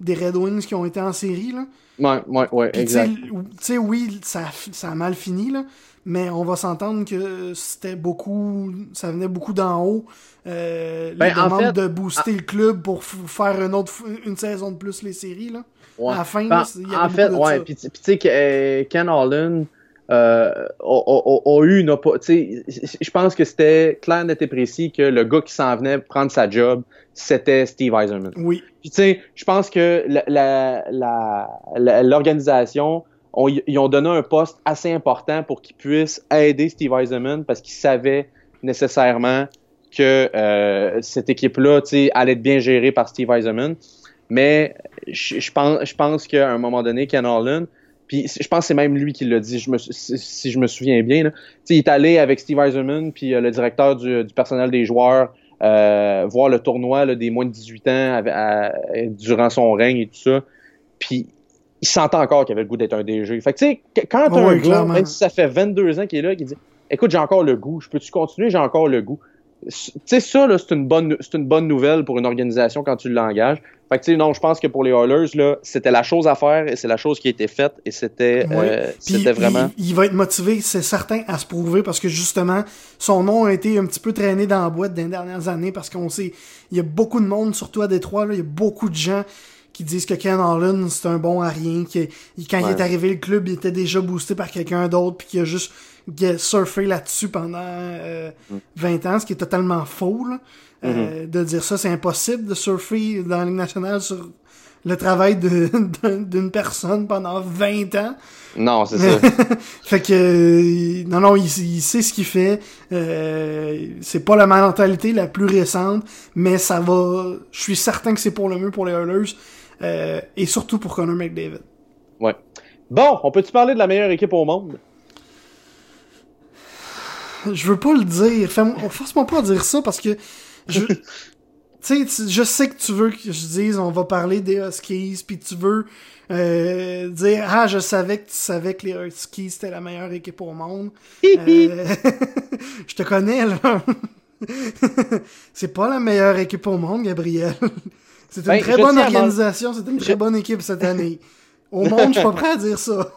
des Red Wings qui ont été en série là. Ouais, ouais, ouais, exact. Tu sais, oui, ça, ça a mal fini là, mais on va s'entendre que c'était beaucoup, ça venait beaucoup d'en haut. Euh, ben, les de booster le club pour faire une autre une saison de plus les séries là. À la fin, ben, il y a En fait, ouais, puis tu sais que euh, Ken Holland euh, a, eu une je pense que c'était clair, net et précis que le gars qui s'en venait prendre sa job, c'était Steve Eiserman. Oui. Puis tu sais, je pense que l'organisation ils ont donné un poste assez important pour qu'ils puissent aider Steve Eisenman parce qu'ils savaient nécessairement que euh, cette équipe-là allait être bien gérée par Steve Eisenman. Mais je, pense, je pense qu'à un moment donné, Ken Holland, puis je pense que c'est même lui qui l'a dit, je me, si je me souviens bien, il est allé avec Steve Eisenman, puis euh, le directeur du, personnel des joueurs, euh, voir le tournoi des moins de 18 ans durant son règne et tout ça. Puis il sentait encore qu'il avait le goût d'être un DG. Fait que, tu sais, quand t'as un gars, même si ça fait 22 ans qu'il est là, qui dit Écoute, j'ai encore le goût, je peux-tu continuer, j'ai encore le goût. Tu sais, ça, là, c'est une bonne, c'est une bonne nouvelle pour une organisation quand tu l'engages. Fait que, tu sais, non, je pense que pour les Oilers, là, c'était la chose à faire et c'est la chose qui a été faite et c'était, euh, c'était vraiment. Il, va être motivé, c'est certain, à se prouver parce que justement, son nom a été un petit peu traîné dans la boîte des dernières années parce qu'on sait, il y a beaucoup de monde, surtout à Détroit, là, il y a beaucoup de gens qui disent que Ken Holland c'est un bon à rien, que quand il est arrivé le club, il était déjà boosté par quelqu'un d'autre, puis qu'il a juste surfé là-dessus pendant 20 euh, ans, ce qui est totalement faux. Euh, mm-hmm. de dire ça, c'est impossible de surfer dans la Ligue nationale sur le travail <laughs> d'une personne pendant 20 ans. Non, c'est ça. <laughs> fait que non, non, il, sait ce qu'il fait. Euh, c'est pas la mentalité la plus récente, mais ça va. Je suis certain que c'est pour le mieux pour les Oilers. Euh, et surtout pour Connor McDavid. Ouais. Bon, on peut-tu parler de la meilleure équipe au monde? Je veux pas le dire. Force-moi pas à dire ça parce que je. <laughs> tu sais, je sais que tu veux que je dise on va parler des Huskies, puis tu veux euh, dire ah je savais que tu savais que les Huskies c'était la meilleure équipe au monde. Euh, <laughs> je te connais là. <laughs> c'est pas la meilleure équipe au monde, Gabriel. C'est une ben, très bonne organisation, c'est une très bonne équipe cette année. <laughs> Au monde, je suis pas prêt à dire ça.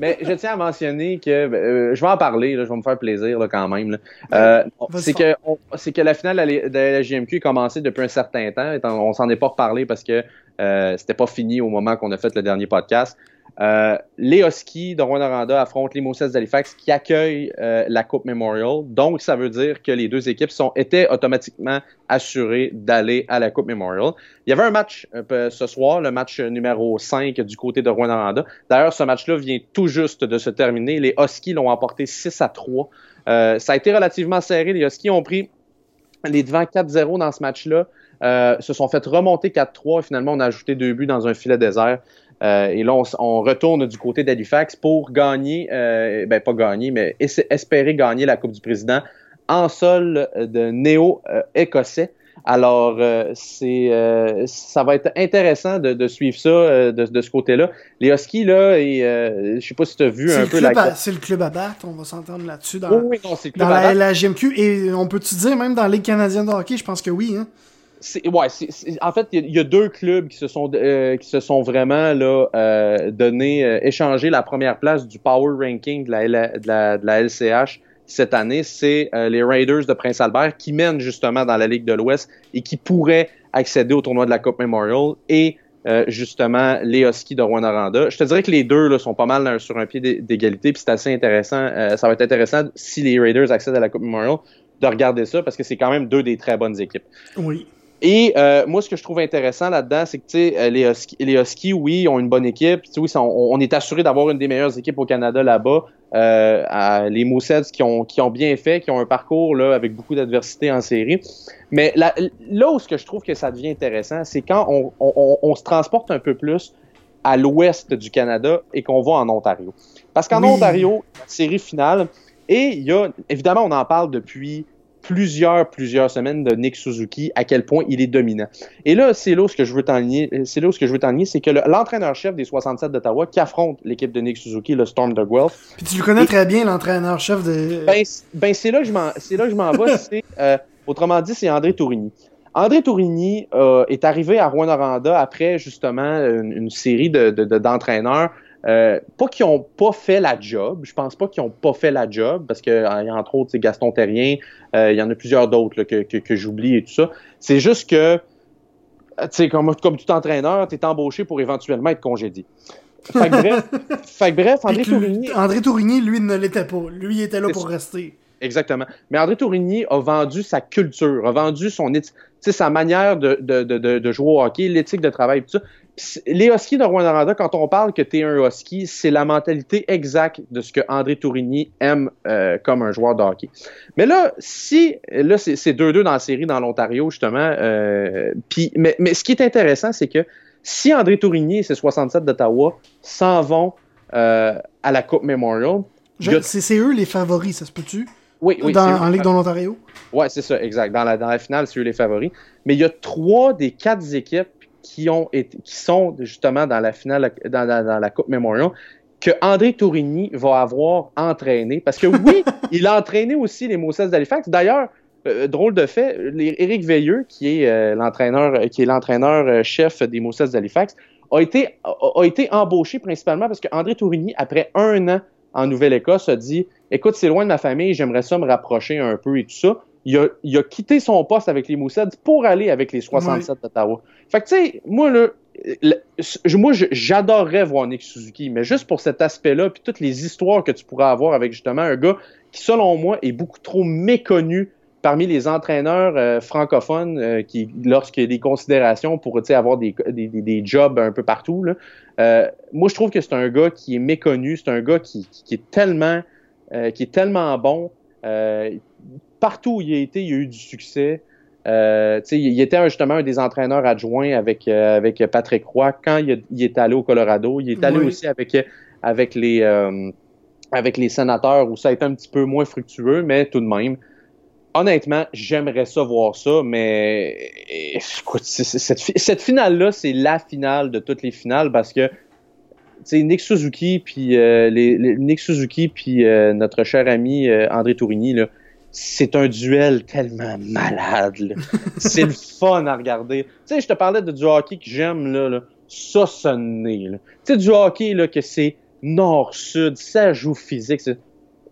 Mais je tiens à mentionner que ben, euh, je vais en parler, là, je vais me faire plaisir là, quand même. Euh, c'est que c'est que la finale de la, GMQ a commencé depuis un certain temps. On s'en est pas reparlé parce que euh, c'était pas fini au moment qu'on a fait le dernier podcast. Euh, les Huskies de Rwanda affrontent les Moses d'Halifax qui accueillent euh, la Coupe Memorial. Donc, ça veut dire que les deux équipes sont, étaient automatiquement assurées d'aller à la Coupe Memorial. Il y avait un match euh, ce soir, le match numéro 5 du côté de Rwanda. D'ailleurs, ce match-là vient tout juste de se terminer. Les Huskies l'ont emporté 6 à 3. ça a été relativement serré. Les Huskies ont pris les devants 4-0 dans ce match-là. se sont fait remonter 4-3 finalement on a ajouté deux buts dans un filet désert. Et là, on, retourne du côté d'Halifax pour gagner, ben pas gagner, mais espérer gagner la Coupe du Président en sol de néo-écossais. Alors, euh, c'est, euh, ça va être intéressant de, suivre ça euh, de, ce côté-là. Les Huskies, là, et, je sais pas si tu as vu un peu la... C'est le club à battre, on va s'entendre là-dessus dans, oui, non, le club dans la, la, GMQ. Et on peut-tu dire, même dans la Ligue canadienne de hockey, je pense que oui. Hein? En fait, il y, a deux clubs qui se sont qui se sont vraiment là donné échangé la première place du power ranking de la, LCH cette année, c'est euh, les Raiders de Prince Albert qui mènent justement dans la Ligue de l'Ouest et qui pourraient accéder au tournoi de la Coupe Memorial et euh, justement les Huskies de Rwanda. Je te dirais que les deux là, sont pas mal sur un pied d'égalité, puis c'est assez intéressant. Euh, ça va être intéressant si les Raiders accèdent à la Coupe Memorial de regarder ça parce que c'est quand même deux des très bonnes équipes. Oui. Et moi, ce que je trouve intéressant là-dedans, c'est que les Huskies, les Huskies, oui, ont une bonne équipe. Oui, on, on est assuré d'avoir une des meilleures équipes au Canada là-bas. Euh, les Moussets qui ont, qui ont bien fait, qui ont un parcours là, avec beaucoup d'adversité en série. Mais là, là où ce que je trouve que ça devient intéressant, c'est quand on, on, on, se transporte un peu plus à l'ouest du Canada et qu'on va en Ontario. Parce qu'en Ontario, série finale, et il y a, évidemment, on en parle depuis plusieurs, plusieurs semaines de Nick Suzuki, à quel point il est dominant. Et là, c'est là où ce que je veux t'enligner, c'est là ce que je veux t'enligner, c'est que l'entraîneur-chef des 67 d'Ottawa qui affronte l'équipe de Nick Suzuki, le Storm de Guelph. Puis tu le connais très bien, l'entraîneur-chef de... Ben, ben c'est là que je m'en, c'est là que je m'en vais, <laughs> c'est, euh, autrement dit, c'est André Tourigny. André Tourigny euh, est arrivé à Rwanda après justement une, série de, d'entraîneurs euh, pas qu'ils ont pas fait la job. Je pense pas qu'ils ont pas fait la job parce que a entre autres Gaston Terrien, euh, il y en a plusieurs d'autres que, que, j'oublie et tout ça. C'est juste que tu sais comme, comme tout entraîneur, tu es embauché pour éventuellement être congédié. Fait que bref, <laughs> fait que bref André Tourigny. André Tourigny, lui, ne l'était pas. Lui, il était là pour rester. Exactement. Mais André Tourigny a vendu sa culture, a vendu son sa manière de, de, de, de jouer au hockey, l'éthique de travail, tout ça les Huskies de Rwanda, quand on parle que tu es un Husky, c'est la mentalité exacte de ce que André Tourigny aime euh, comme un joueur de hockey. Mais là, si là c'est 2-2 dans la série dans l'Ontario justement, euh, mais, mais ce qui est intéressant, c'est que si André Tourigny et ses 67 d'Ottawa s'en vont euh, à la Coupe Memorial, c'est eux les favoris, ça se peut-tu? Oui, oui. en Ligue de l'Ontario? Oui, c'est ça, exact. Dans la, dans la finale, c'est eux les favoris. Mais il y a trois des quatre équipes qui, ont été, qui sont justement dans la finale, dans, la Coupe Memorial, que André Tourigny va avoir entraîné. Parce que oui, <laughs> il a entraîné aussi les Mosses d'Halifax. D'ailleurs, euh, drôle de fait, Éric Veilleux, qui est euh, l'entraîneur, qui est l'entraîneur euh, chef des Mosses d'Halifax, a été, a, été embauché principalement parce que André Tourigny, après un an en Nouvelle-Écosse, a dit Écoute, c'est loin de ma famille, j'aimerais ça me rapprocher un peu et tout ça il a, quitté son poste avec les Moussets pour aller avec les 67 d'Ottawa. Fait que, tu sais, moi, là, moi, j'adorerais voir Nick Suzuki, mais juste pour cet aspect-là, puis toutes les histoires que tu pourrais avoir avec justement un gars qui, selon moi, est beaucoup trop méconnu parmi les entraîneurs euh, francophones euh, qui, lorsqu'il y a des considérations pour avoir des, des, des, jobs un peu partout, là, euh, moi, je trouve que c'est un gars qui est méconnu, c'est un gars qui, qui, est tellement qui est tellement bon partout où il a été, il a eu du succès. Euh, il était justement un des entraîneurs adjoints avec, euh, avec Patrick Roy quand il, est allé au Colorado. Il est allé aussi avec, avec, les, euh, avec les sénateurs où ça a été un petit peu moins fructueux, mais tout de même. Honnêtement, j'aimerais ça voir ça, mais écoute, cette, cette finale-là, c'est la finale de toutes les finales parce que Nick Suzuki puis les, Nick Suzuki puis notre cher ami André Tourigny là, c'est un duel tellement malade. <laughs> c'est le fun à regarder. Tu sais, je te parlais de du hockey que j'aime, là, là. Ça, ça Tu sais, du hockey, là, que c'est nord-sud, ça joue physique,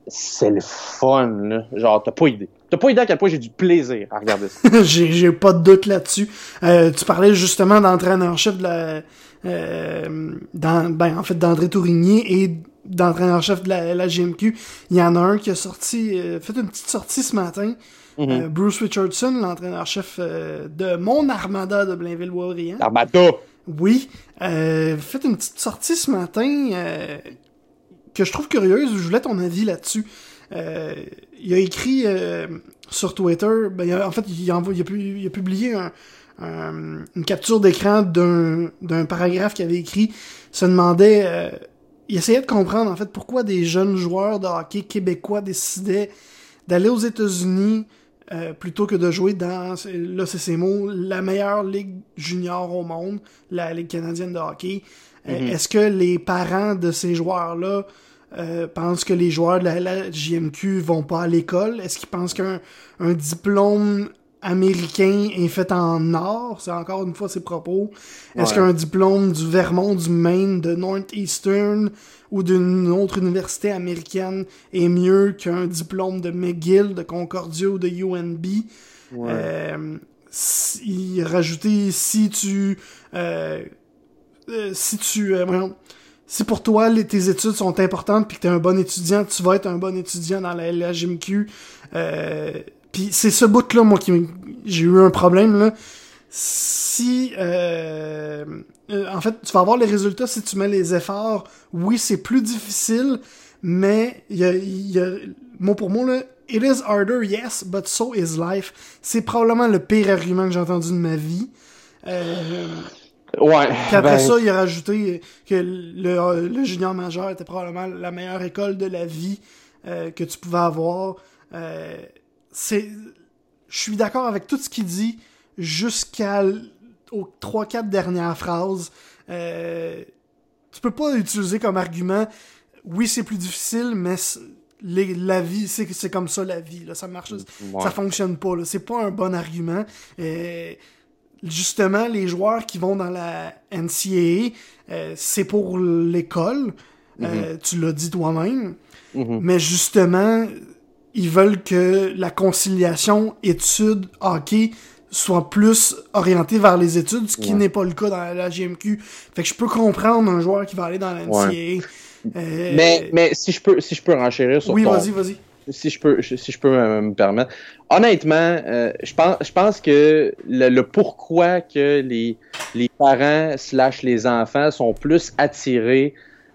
c'est le fun, là. Genre, t'as pas idée. T'as pas idée à quel point j'ai du plaisir à regarder ça. <laughs> j'ai pas de doute là-dessus. Euh, tu parlais justement d'entraîneur-chef de la... Euh, dans, ben, en fait, d'André Tourigny et d'entraîneur-chef de la, GMQ. Il y en a un qui a sorti, euh, fait une petite sortie ce matin. Mhm. Euh, Bruce Richardson, l'entraîneur-chef euh, de mon Armada de Blainville-Warrior. Armada! Oui. fait une petite sortie ce matin que je trouve curieuse. Je voulais ton avis là-dessus. il a écrit sur Twitter, ben, en fait, il a, il a publié un, une capture d'écran d'un, d'un paragraphe qu'il avait écrit, se demandait, euh, il essayait de comprendre en fait pourquoi des jeunes joueurs de hockey québécois décidaient d'aller aux États-Unis euh, plutôt que de jouer dans, là c'est ces mots, la meilleure ligue junior au monde, la ligue canadienne de hockey. Euh, mm-hmm. Est-ce que les parents de ces joueurs-là euh, pensent que les joueurs de la, JMQ vont pas à l'école? Est-ce qu'ils pensent qu'un un diplôme américain est fait en or? C'est encore une fois ses propos. Est-ce qu'un diplôme du Vermont, du Maine, de Northeastern ou d'une autre université américaine est mieux qu'un diplôme de McGill, de Concordia ou de UNB? Euh, il rajouté si tu euh, euh, si tu si pour toi les, tes études sont importantes puis que t'es un bon étudiant, tu vas être un bon étudiant dans la LHMQ. Puis c'est ce bout là moi qui j'ai eu un problème là. Si euh, euh, en fait tu vas avoir les résultats si tu mets les efforts. Oui c'est plus difficile, mais il y a, y a mot pour mot là. It is harder, yes, but so is life. C'est probablement le pire argument que j'ai entendu de ma vie. Euh, Ouais. Puis après ben- ça, il a rajouté que le, le, junior majeur était probablement la meilleure école de la vie euh, que tu pouvais avoir. Euh, c'est, je suis d'accord avec tout ce qu'il dit jusqu'à aux trois quatre dernières phrases. Euh, tu peux pas utiliser comme argument. Oui, c'est plus difficile, mais la vie, c'est comme ça la vie. Là, ça marche, ça fonctionne pas. C'est pas un bon argument. Euh, justement, les joueurs qui vont dans la NCAA, euh, c'est pour l'école. Euh, mhm. tu l'as dit toi-même. Mhm. Mais justement, ils veulent que la conciliation études-hockey soit plus orientée vers les études, ce qui n'est pas le cas dans la GMQ. Fait que je peux comprendre un joueur qui va aller dans la NCAA. Euh, mais, mais si je peux si je peux renchérir sur Oui, vas-y, vas-y si je peux, si je peux me, permettre. Honnêtement, euh, je pense, je pense que le, pourquoi que les, les parents slash les enfants sont plus attirés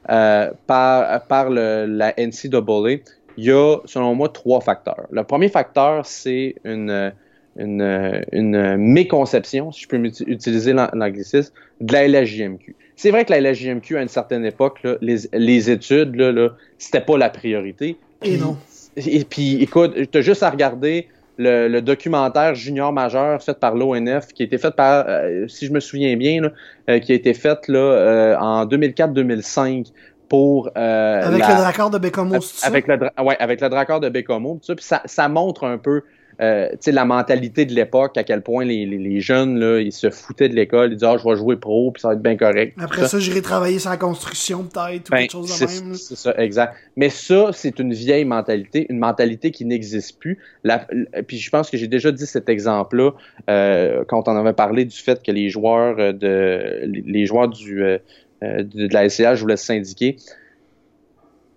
euh, par, par le, la NCAA, il y a, selon moi, trois facteurs. Le premier facteur, c'est une, une, une méconception, si je peux utiliser l'anglicisme, de la LHJMQ. C'est vrai que la LHJMQ, à une certaine époque, là, les, les études, là, là, c'était pas la priorité. Et non. Et puis, écoute, tu as juste à regarder le, documentaire junior majeur fait par l'ONF, qui a été fait par, euh, si je me souviens bien, euh, qui a été fait là, euh, en 2004-2005 pour... avec le Dracard de Bécomo, avec, le, ouais, avec le Dracard de Bécomo, ça, puis ça, ça montre un peu euh, la mentalité de l'époque, à quel point les, les, jeunes, là, ils se foutaient de l'école, ils disaient ah, je vais jouer pro, puis ça va être bien correct. Après ça, j'irai travailler sur la construction, peut-être, ou ben, quelque chose de même. C'est ça, exact. Mais ça, c'est une vieille mentalité, une mentalité qui n'existe plus. La, puis je pense que j'ai déjà dit cet exemple-là euh, quand on avait parlé du fait que les joueurs de les joueurs du, euh, de, la SCH voulaient se syndiquer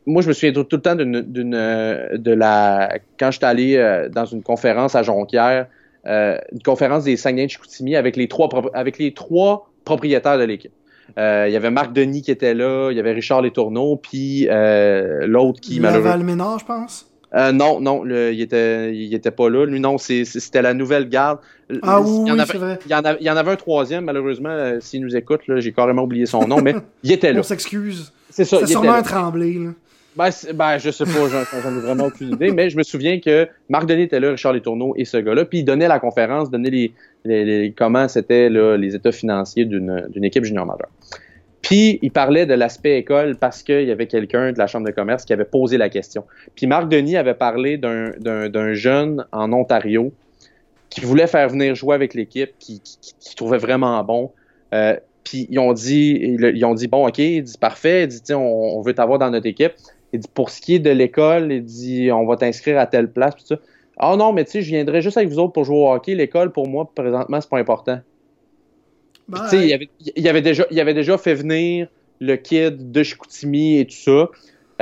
moi, je me souviens tout, le temps d'une, de la quand j'étais allé euh, dans une conférence à Jonquière, euh, une conférence des Saguenay de Chicoutimi avec les trois avec les trois propriétaires de l'équipe. Euh, il y avait Marc Denis qui était là, il y avait Richard Letourneau, puis l'autre qui malheureusement. Ménard, je pense. Non, non, il était, il était pas là. Lui, non, c'était la nouvelle garde. Ah oui, c'est vrai. Il y, en avait, il y en avait un troisième, malheureusement, s'il nous écoute, j'ai carrément oublié son nom, mais <laughs> il était là. On s'excuse. C'est ça. C'est sûrement un tremblé. Là. Ben, ben, je sais pas, j'en ai vraiment aucune idée, mais je me souviens que Marc Denis était là, Richard Letourneau et ce gars-là, puis il donnait la conférence, donnait les, les, comment c'était les états financiers d'une équipe junior majeure. Puis il parlait de l'aspect école parce qu'il y avait quelqu'un de la Chambre de commerce qui avait posé la question. Puis Marc Denis avait parlé d'un jeune en Ontario qui voulait faire venir jouer avec l'équipe, qui, trouvait vraiment bon. Euh, puis ils ont dit, ils ont dit bon ok, il dit parfait, il dit on, on veut t'avoir dans notre équipe. Il dit, pour ce qui est de l'école, il dit, on va t'inscrire à telle place. ça. Ah non, mais tu sais, je viendrai juste avec vous autres pour jouer au hockey. L'école, pour moi, présentement, c'est pas important. Tu sais, il avait, il, avait déjà, il avait déjà fait venir le kid de Chicoutimi et tout ça. Euh,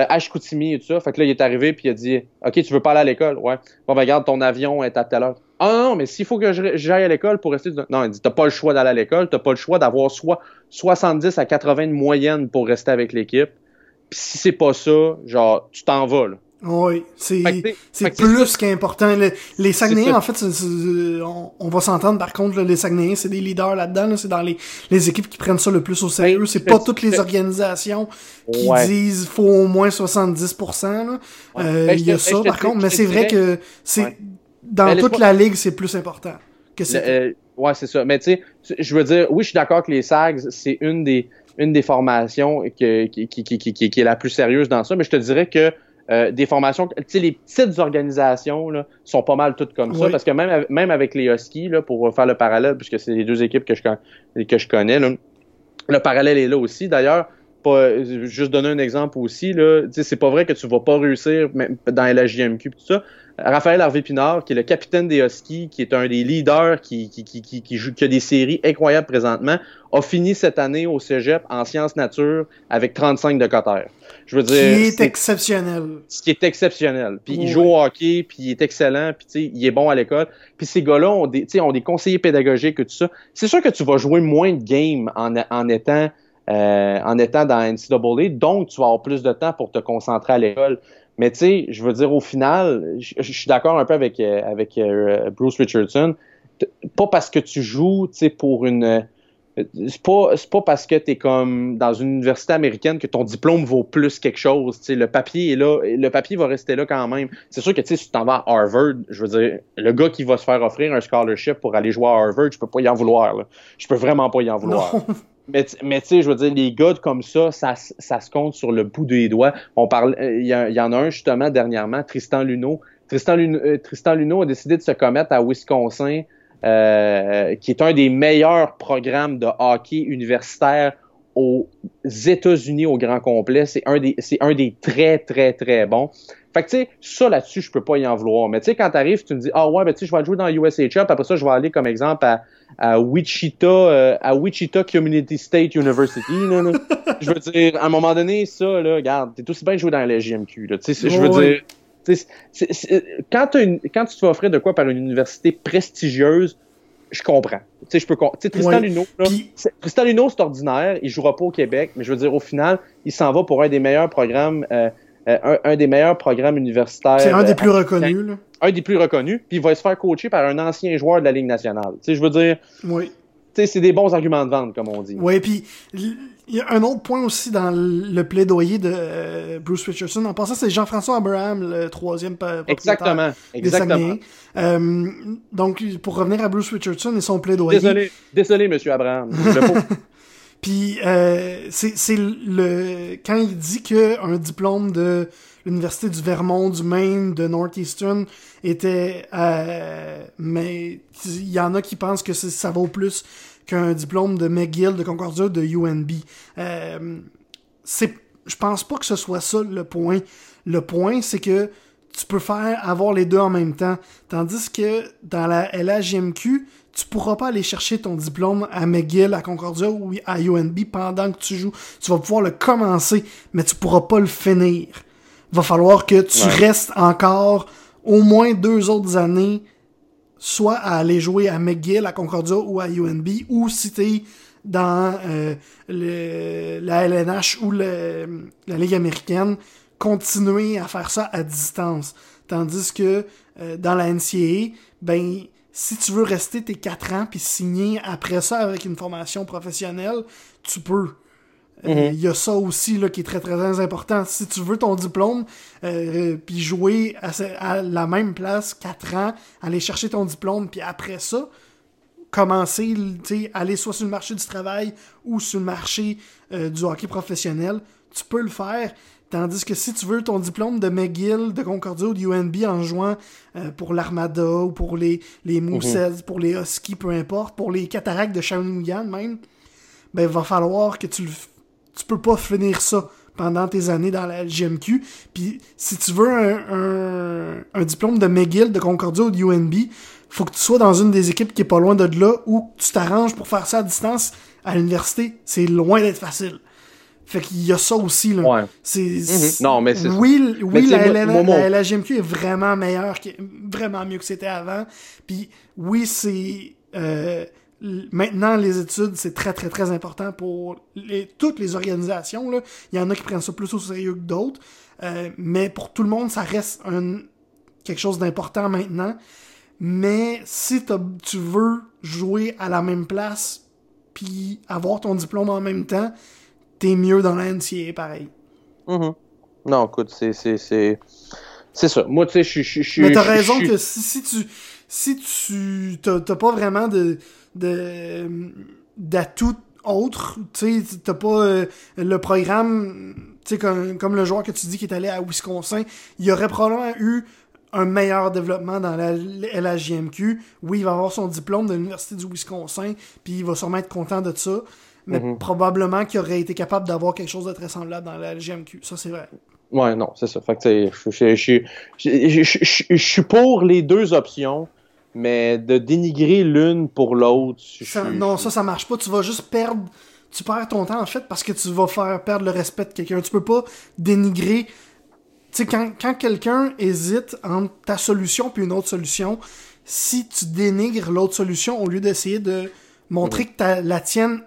à Chicoutimi et tout ça. Fait que là, il est arrivé puis il a dit OK, tu veux pas aller à l'école? Ouais. Bon, ben, regarde, ton avion est à telle heure. Ah non, mais s'il faut que j'aille à l'école pour rester. Non, il dit T'as pas le choix d'aller à l'école, t'as pas le choix d'avoir soit 70 à 80 de moyenne pour rester avec l'équipe si c'est pas ça, genre, tu t'en vas, là. Oui, c'est plus qu'important. Les Saguenayens, en fait, on, va s'entendre par contre, les Saguenayens, c'est des leaders là-dedans. c'est dans les, les équipes qui prennent ça le plus au sérieux. C'est pas toutes les organisations qui disent faut au moins 70%. Euh, ben, il y a ça, par contre, mais c'est vrai que c'est dans ben, toute la ligue, c'est plus important que c'est. Euh, ouais, c'est ça. Mais tu sais, je veux dire, oui, je suis d'accord que les Sags, c'est une des une des formations qui, qui, qui, qui, est la plus sérieuse dans ça, mais je te dirais que euh, des formations, tu sais, les petites organisations là, sont pas mal toutes comme ça, parce que même, même avec les Huskies, là, pour faire le parallèle, puisque c'est les deux équipes que je, que je connais, là, le parallèle est là aussi. D'ailleurs, pas, juste donner un exemple aussi, là, c'est pas vrai que tu vas pas réussir même dans la JMQ tout ça. Raphaël Harvey-Pinard, qui est le capitaine des Huskies, qui est un des leaders qui, qui, qui, qui, qui joue, qui a des séries incroyables présentement, a fini cette année au cégep en sciences nature avec 35 de coteur. Je veux dire. Ce qui est, exceptionnel. Ce qui est exceptionnel. Puis il joue au hockey, puis il est excellent, puis tu sais, il est bon à l'école. Puis ces gars-là ont des, ont des conseillers pédagogiques et tout ça. C'est sûr que tu vas jouer moins de games en, en étant euh, en étant dans NCAA, donc tu vas avoir plus de temps pour te concentrer à l'école. Mais tu sais, je veux dire, au final, je, suis d'accord un peu avec, euh, avec euh, Bruce Richardson. Pas parce que tu joues, tu sais, pour une. C'est pas, pas parce que tu es comme dans une université américaine que ton diplôme vaut plus quelque chose. Tu sais, le papier est là, le papier va rester là quand même. C'est sûr que si tu t'en vas à Harvard, je veux dire, le gars qui va se faire offrir un scholarship pour aller jouer à Harvard, je peux pas y en vouloir. Je peux vraiment pas y en vouloir. <laughs> Mais, mais tu sais, je veux dire, les gars comme ça, ça, ça se compte sur le bout des doigts. On parle, euh, il y, en a un justement dernièrement, Tristan Luneau. Tristan, Luneau, euh, Tristan a décidé de se commettre à Wisconsin, euh, qui est un des meilleurs programmes de hockey universitaire aux États-Unis au grand complet. C'est un des, c'est un des très, très, très bons. Fait que, tu sais, ça là-dessus, je peux pas y en vouloir. Mais tu sais, quand t'arrives, tu me dis, ah ouais, ben tu sais, je vais jouer dans USHL, après ça, je vais aller comme exemple à, à Wichita, euh, à Wichita Community State University. <laughs> je veux dire, à un moment donné, ça, là, regarde, t'es aussi bien de jouer dans la GMQ. Là, sais, je veux dire, quand, quand tu te fais offrir de quoi par une université prestigieuse, je comprends. Tu sais, je peux. Tu sais, Tristan Luneau, Tristan Luneau, c'est ordinaire. Il jouera pas au Québec, mais je veux dire, au final, il s'en va pour un des meilleurs programmes euh, euh, un, des meilleurs programmes universitaires. C'est un des plus euh, reconnus, là. Un des plus reconnus, puis il va se faire coacher par un ancien joueur de la Ligue nationale. Tu sais, je veux dire. Oui. Tu sais, c'est des bons arguments de vente, comme on dit. Oui, puis il y a un autre point aussi dans le plaidoyer de euh, Bruce Richardson. En passant, c'est Jean-François Abraham, le troisième Exactement. Exactement. Euh, donc, pour revenir à Bruce Richardson et son plaidoyer. Désolé, désolé, monsieur Abraham. Puis euh, c'est le quand il dit que un diplôme de l'université du Vermont, du Maine, de Northeastern était euh, mais il y en a qui pensent que ça vaut plus qu'un diplôme de McGill, de Concordia, de UNB. Euh, c'est je pense pas que ce soit ça le point. Le point c'est que tu peux faire avoir les deux en même temps. Tandis que dans la LHMQ, tu pourras pas aller chercher ton diplôme à McGill, à Concordia ou à UNB pendant que tu joues. Tu vas pouvoir le commencer, mais tu pourras pas le finir. Il va falloir que tu restes encore au moins deux autres années, soit à aller jouer à McGill, à Concordia ou à UNB, ou si t'es dans euh, le, la LNH ou la Ligue américaine, continuer à faire ça à distance. Tandis que euh, dans la NCAA, ben si tu veux rester tes 4 ans puis signer après ça avec une formation professionnelle, tu peux. Euh, mhm. Il y a ça aussi là, qui est très très important. Si tu veux ton diplôme, euh, puis jouer à, la même place 4 ans, aller chercher ton diplôme, puis après ça, commencer, aller soit sur le marché du travail ou sur le marché euh, du hockey professionnel, tu peux le faire. Tandis que si tu veux ton diplôme de McGill, de Concordia ou de UNB en jouant euh, pour l'Armada ou pour les, les mhm. pour les Huskies, peu importe, pour les Cataractes de Shawinigan même, ben il va falloir que tu tu peux pas finir ça pendant tes années dans la GMQ. Puis si tu veux un, un, diplôme de McGill, de Concordia ou de UNB, faut que tu sois dans une des équipes qui est pas loin de là ou tu t'arranges pour faire ça à distance à l'université. C'est loin d'être facile. Fait qu'il y a ça aussi, là. Ouais. C'est, mhm. Non, mais c'est Oui, oui la, la, LGMQ est vraiment meilleure, vraiment mieux que c'était avant. Puis oui, c'est... Euh, maintenant, les études, c'est très, très, très important pour les, toutes les organisations. Là. Il y en a qui prennent ça plus au sérieux que d'autres. Euh, mais pour tout le monde, ça reste un, quelque chose d'important maintenant. Mais si tu veux jouer à la même place puis avoir ton diplôme en même temps, t'es mieux dans la NCAA pareil. Mm-hmm. Non, écoute, c'est c'est ça. Moi, tu sais, je suis. Mais t'as raison que si, si tu si tu t'as pas vraiment de de d'atouts autres, tu sais, t'as pas euh, le programme, tu sais, comme, comme le joueur que tu dis qui est allé à Wisconsin, il y aurait probablement eu un meilleur développement dans la LHJMQ. Oui, il va avoir son diplôme de l'Université du Wisconsin, puis il va sûrement être content de ça, mais mm-hmm. probablement qu'il aurait été capable d'avoir quelque chose de très semblable dans la LHJMQ. Ça, c'est vrai. Ouais, non, c'est ça. Fait que, je suis pour les deux options, mais de dénigrer l'une pour l'autre. Non, ça, ça marche pas. Tu vas juste perdre. Tu perds ton temps, en fait, parce que tu vas faire perdre le respect de quelqu'un. Tu peux pas dénigrer. Tu sais, quand, quand quelqu'un hésite entre ta solution puis une autre solution, si tu dénigres l'autre solution au lieu d'essayer de montrer que ta, la tienne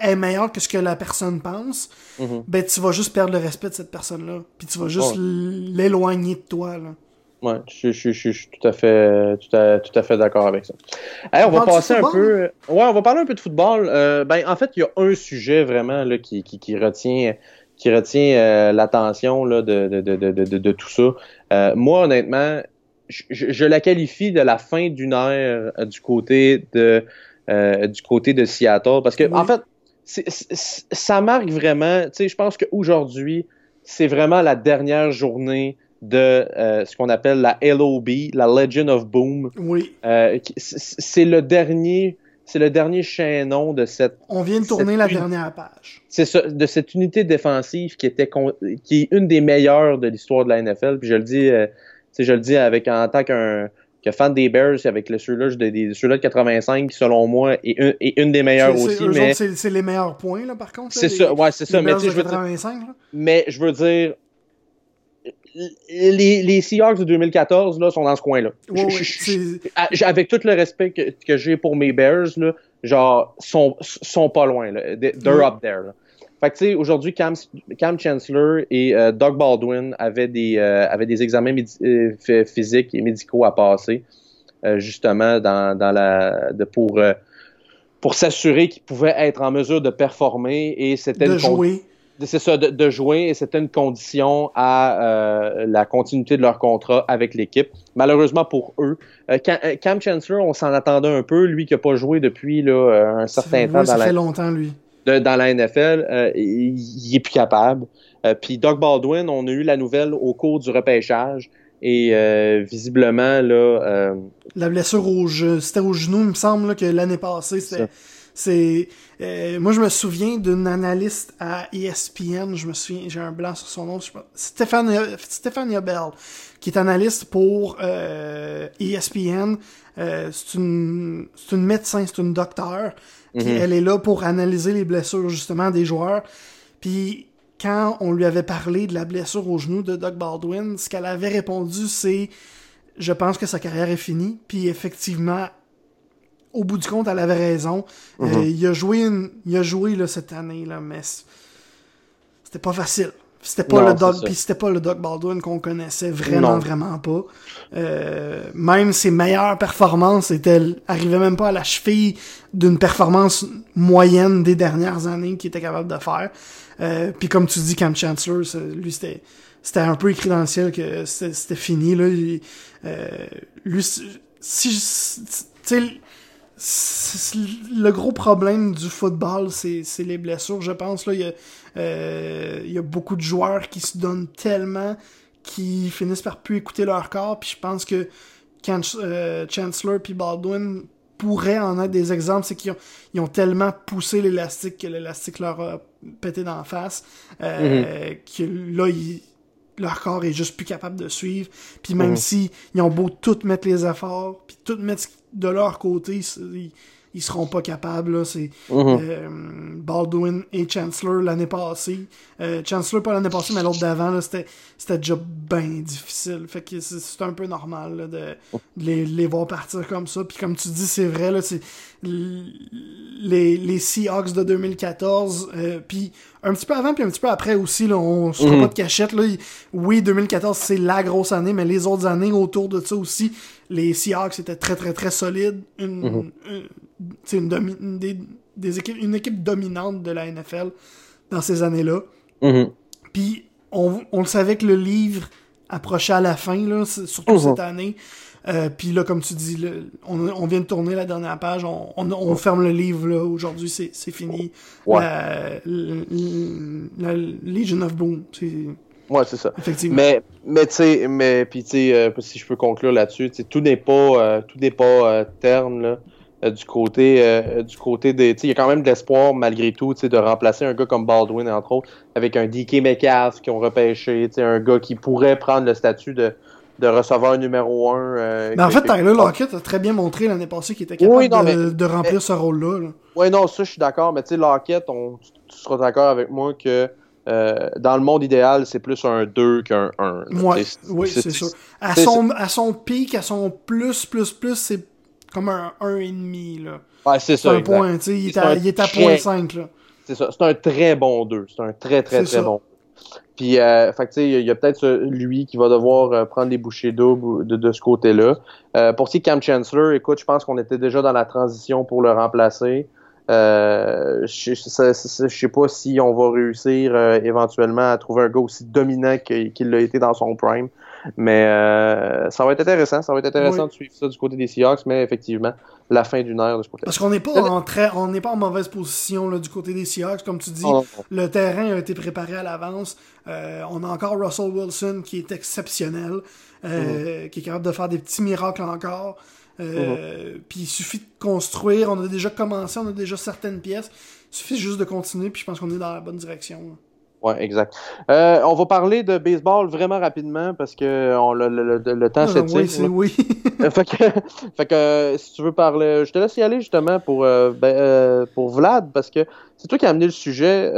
est meilleure que ce que la personne pense, mhm. ben tu vas juste perdre le respect de cette personne-là. Puis tu vas juste l'éloigner de toi. Là. Ouais, je, je, je, suis tout à fait, tout à, tout à fait d'accord avec ça. on, va passer un peu. Ouais, on va parler un peu de football. Euh, ben, en fait, il y a un sujet vraiment là, qui, qui, qui retient, qui retient euh, l'attention de, de, de, de, de, tout ça. Euh, moi, honnêtement, je, je, la qualifie de la fin d'une ère du côté de, du côté de Seattle, parce que en fait, ça marque vraiment, tu sais, je pense qu'aujourd'hui, c'est vraiment la dernière journée de euh, ce qu'on appelle la LOB, la Legend of Boom. Oui. Euh, c'est le dernier, c'est le dernier chaînon de cette. On vient de tourner la dernière page. C'est ça, de cette unité défensive qui était, qui est une des meilleures de l'histoire de la NFL. Puis je le dis, euh, je le dis avec en tant qu'un que fan des Bears avec le surlage de, de, de 85 selon moi est, une des meilleures aussi mais c'est les meilleurs points là par contre c'est ça ouais c'est ça mais je veux dire mais je veux dire les, les, Seahawks de 2014 là, sont dans ce coin-là. avec tout le respect que, que j'ai pour mes Bears, là, genre, sont, sont pas loin. Là. They're up there. Là. Fait que, tu sais, aujourd'hui, Cam, Cam, Chancellor et euh, Doug Baldwin avaient des, euh, avaient des examens euh, physiques et médicaux à passer, justement, dans, dans la, de, pour, pour s'assurer qu'ils pouvaient être en mesure de performer et c'était de jouer. C'est ça, de, de, jouer et c'était une condition à la continuité de leur contrat avec l'équipe. Malheureusement pour eux, Cam, Chancellor, on s'en attendait un peu, lui qui n'a pas joué depuis là, un certain temps. ça fait longtemps, lui dans la NFL, euh, il, est plus capable. Euh, puis Doug Baldwin, on a eu la nouvelle au cours du repêchage. Et euh, visiblement, là. La blessure au c'était au genou, il me semble que l'année passée, c'est. moi, je me souviens d'une analyste à ESPN, je me souviens, j'ai un blanc sur son nom, Stéphane, Stéphanie Bell, qui est analyste pour ESPN. E c'est une, une médecin, c'est une docteur. Mhm. elle est là pour analyser les blessures justement des joueurs. Puis quand on lui avait parlé de la blessure au genou de Doug Baldwin, ce qu'elle avait répondu, c'est je pense que sa carrière est finie. Puis effectivement, au bout du compte, elle avait raison. Euh, mhm. il a joué, il a joué là, cette année, là, mais c'était pas facile. C'était pas, le puis c'était pas le Doug Baldwin qu'on connaissait vraiment, vraiment pas. Euh, même ses meilleures performances étaient, arrivaient même pas à la cheville d'une performance moyenne des dernières années qu'il était capable de faire. Euh, puis comme tu dis, Cam Chancellor, lui c'était, c'était un peu écrit dans le ciel que c'était fini là. euh, lui, si, tu le gros problème du football, c'est les blessures, je pense. Là, il y a, euh, il y a beaucoup de joueurs qui se donnent tellement qui finissent par plus écouter leur corps. Puis je pense que euh, Chancellor puis Baldwin pourraient en être des exemples. C'est qu'ils ont, ils ont tellement poussé l'élastique que l'élastique leur a pété d'en face. Euh, mm-hmm. Que là, leur corps est juste plus capable de suivre. Puis même mm-hmm. si ils ont beau tout mettre les efforts, puis tout mettre de leur côté, ils seront pas capables. C'est Mhm. euh, Baldwin et Chancellor l'année passée. Euh, Chancellor pas l'année passée, mais l'autre d'avant, c'était déjà bien difficile. Fait que c'est- c'est un peu normal là, de, de les, les voir partir comme ça. Puis comme tu dis, c'est vrai, là, les, les Seahawks de 2014, euh, puis un petit peu avant, puis un petit peu après aussi, là, on se fera Mhm. pas de cachette. Là. Oui, 2014, c'est la grosse année, mais les autres années autour de ça aussi, les Seahawks étaient très, très, très solides. Une, Mhm. une- tu sais, une, domi- une des, des équipes, une équipe dominante de la NFL dans ces années-là. Mhm. Puis on, on le savait que le livre approchait à la fin, là, surtout cette année. Euh, Puis là, comme tu dis, le- on, on vient de tourner la dernière page, on, on, on ferme le livre là. Aujourd'hui, c'est c'est fini. Ouais. La, la- la Legion of Boom, c'est Ouais, c'est ça. effectivement. Mais, mais tu sais, mais puis tu sais, euh, si je peux conclure là-dessus, tout n'est pas, euh, tout n'est pas euh, terne là, euh, du côté, euh, du côté des, tu sais, il y a quand même de l'espoir malgré tout, tu sais, de remplacer un gars comme Baldwin entre autres, avec un DK Metcalf qui ont repêché, tu sais, un gars qui pourrait prendre le statut de, de receveur numéro un. euh, Mais en que- fait, Tyler Lockett a très bien montré l'année passée qu'il était capable Oui, non, de, mais- de remplir ce rôle-là. là. Ouais, non, ça, je suis d'accord, mais tu sais, Lockett, on, tu, tu seras d'accord avec moi que euh, dans le monde idéal, c'est plus un 2 qu'un 1. Ouais, oui, c'est sûr. À son, à son pic, à son plus, plus, plus, c'est comme un 1,5. là. Ouais, c'est ça. un exact. point, tu sais, il, est à- un il est à très- point 5, là. C'est ça. C'est un très bon 2. C'est un très, très, très ça. bon. Puis, euh, fait il y a peut-être lui qui va devoir euh, prendre les bouchées doubles de, de ce côté-là. Euh, pour de Cam Chancellor, écoute, je pense qu'on était déjà dans la transition pour le remplacer. Euh, je, sais pas si on va réussir euh, éventuellement à trouver un gars aussi dominant qu'il l'a été dans son prime. Mais euh, ça va être intéressant. Ça va être intéressant Oui. de suivre ça du côté des Seahawks, mais effectivement, la fin d'une heure de ce côté. Parce qu'on n'est pas en très, on n'est pas en mauvaise position là, du côté des Seahawks, comme tu dis. Oh, Le terrain a été préparé à l'avance. Euh, on a encore Russell Wilson qui est exceptionnel, euh, Mhm. qui est capable de faire des petits miracles encore. Euh, Puis il suffit de construire. On a déjà commencé, on a déjà certaines pièces. Il suffit juste de continuer. Puis je pense qu'on est dans la bonne direction. là. Ouais, exact. Euh, on va parler de baseball vraiment rapidement parce que on, le, le, le, le temps Ah, s'étire. oui, c'est <laughs> oui. Euh, fait que, fait que euh, si tu veux parler, je te laisse y aller justement pour euh, ben, euh, pour Vlad parce que c'est toi qui as amené le sujet.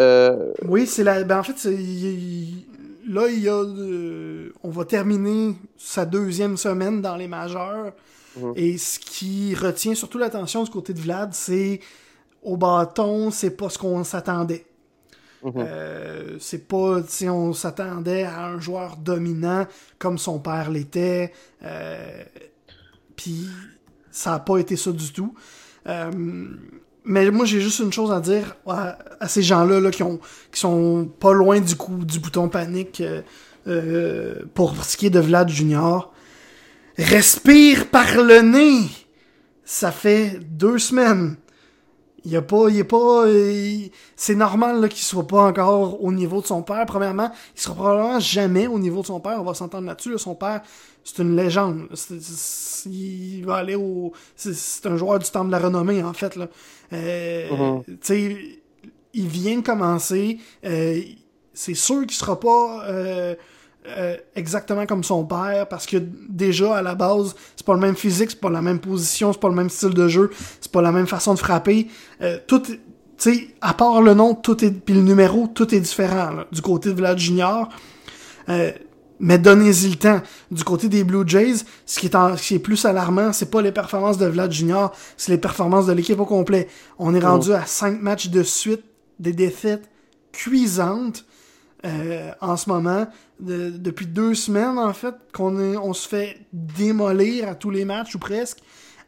Oui, c'est la. Ben en fait, c'est- il- il- là, il y a. on va terminer sa deuxième semaine dans les majeurs. Mhm. Et ce qui retient surtout l'attention du côté de Vlad, c'est au bâton, c'est pas ce qu'on s'attendait. Mhm. Euh, c'est pas, sais, on s'attendait à un joueur dominant comme son père l'était. Euh, Puis ça a pas été ça du tout. Euh, mais moi, j'ai juste une chose à dire à, ces gens-là là, qui, qui sont pas loin du coup du bouton panique pour ce qui est de Vlad Junior. Respire par le nez! Ça fait deux semaines. Il y a pas, il est pas, il- c'est normal là, qu'il soit pas encore au niveau de son père. Premièrement, il sera probablement jamais au niveau de son père. On va s'entendre là-dessus. là. Son père, c'est une légende. Il va aller au, c'est, un joueur du temps de la renommée en fait là. Euh. Tu sais, il vient de commencer. Euh, c'est sûr qu'il sera pas euh, exactement comme son père parce que déjà à la base c'est pas le même physique, c'est pas la même position, c'est pas le même style de jeu, c'est pas la même façon de frapper. Euh, tout, tu sais, à part le nom, tout est puis le numéro, tout est différent là, du côté de Vlad Junior. Euh, mais donnez-y le temps. Du côté des Blue Jays, ce qui est, en- ce qui est plus alarmant, c'est pas les performances de Vlad Junior, c'est les performances de l'équipe au complet. On est rendu à cinq matchs de suite, des défaites cuisantes euh, en ce moment. De- depuis deux semaines, en fait, qu'on on se fait démolir à tous les matchs ou presque.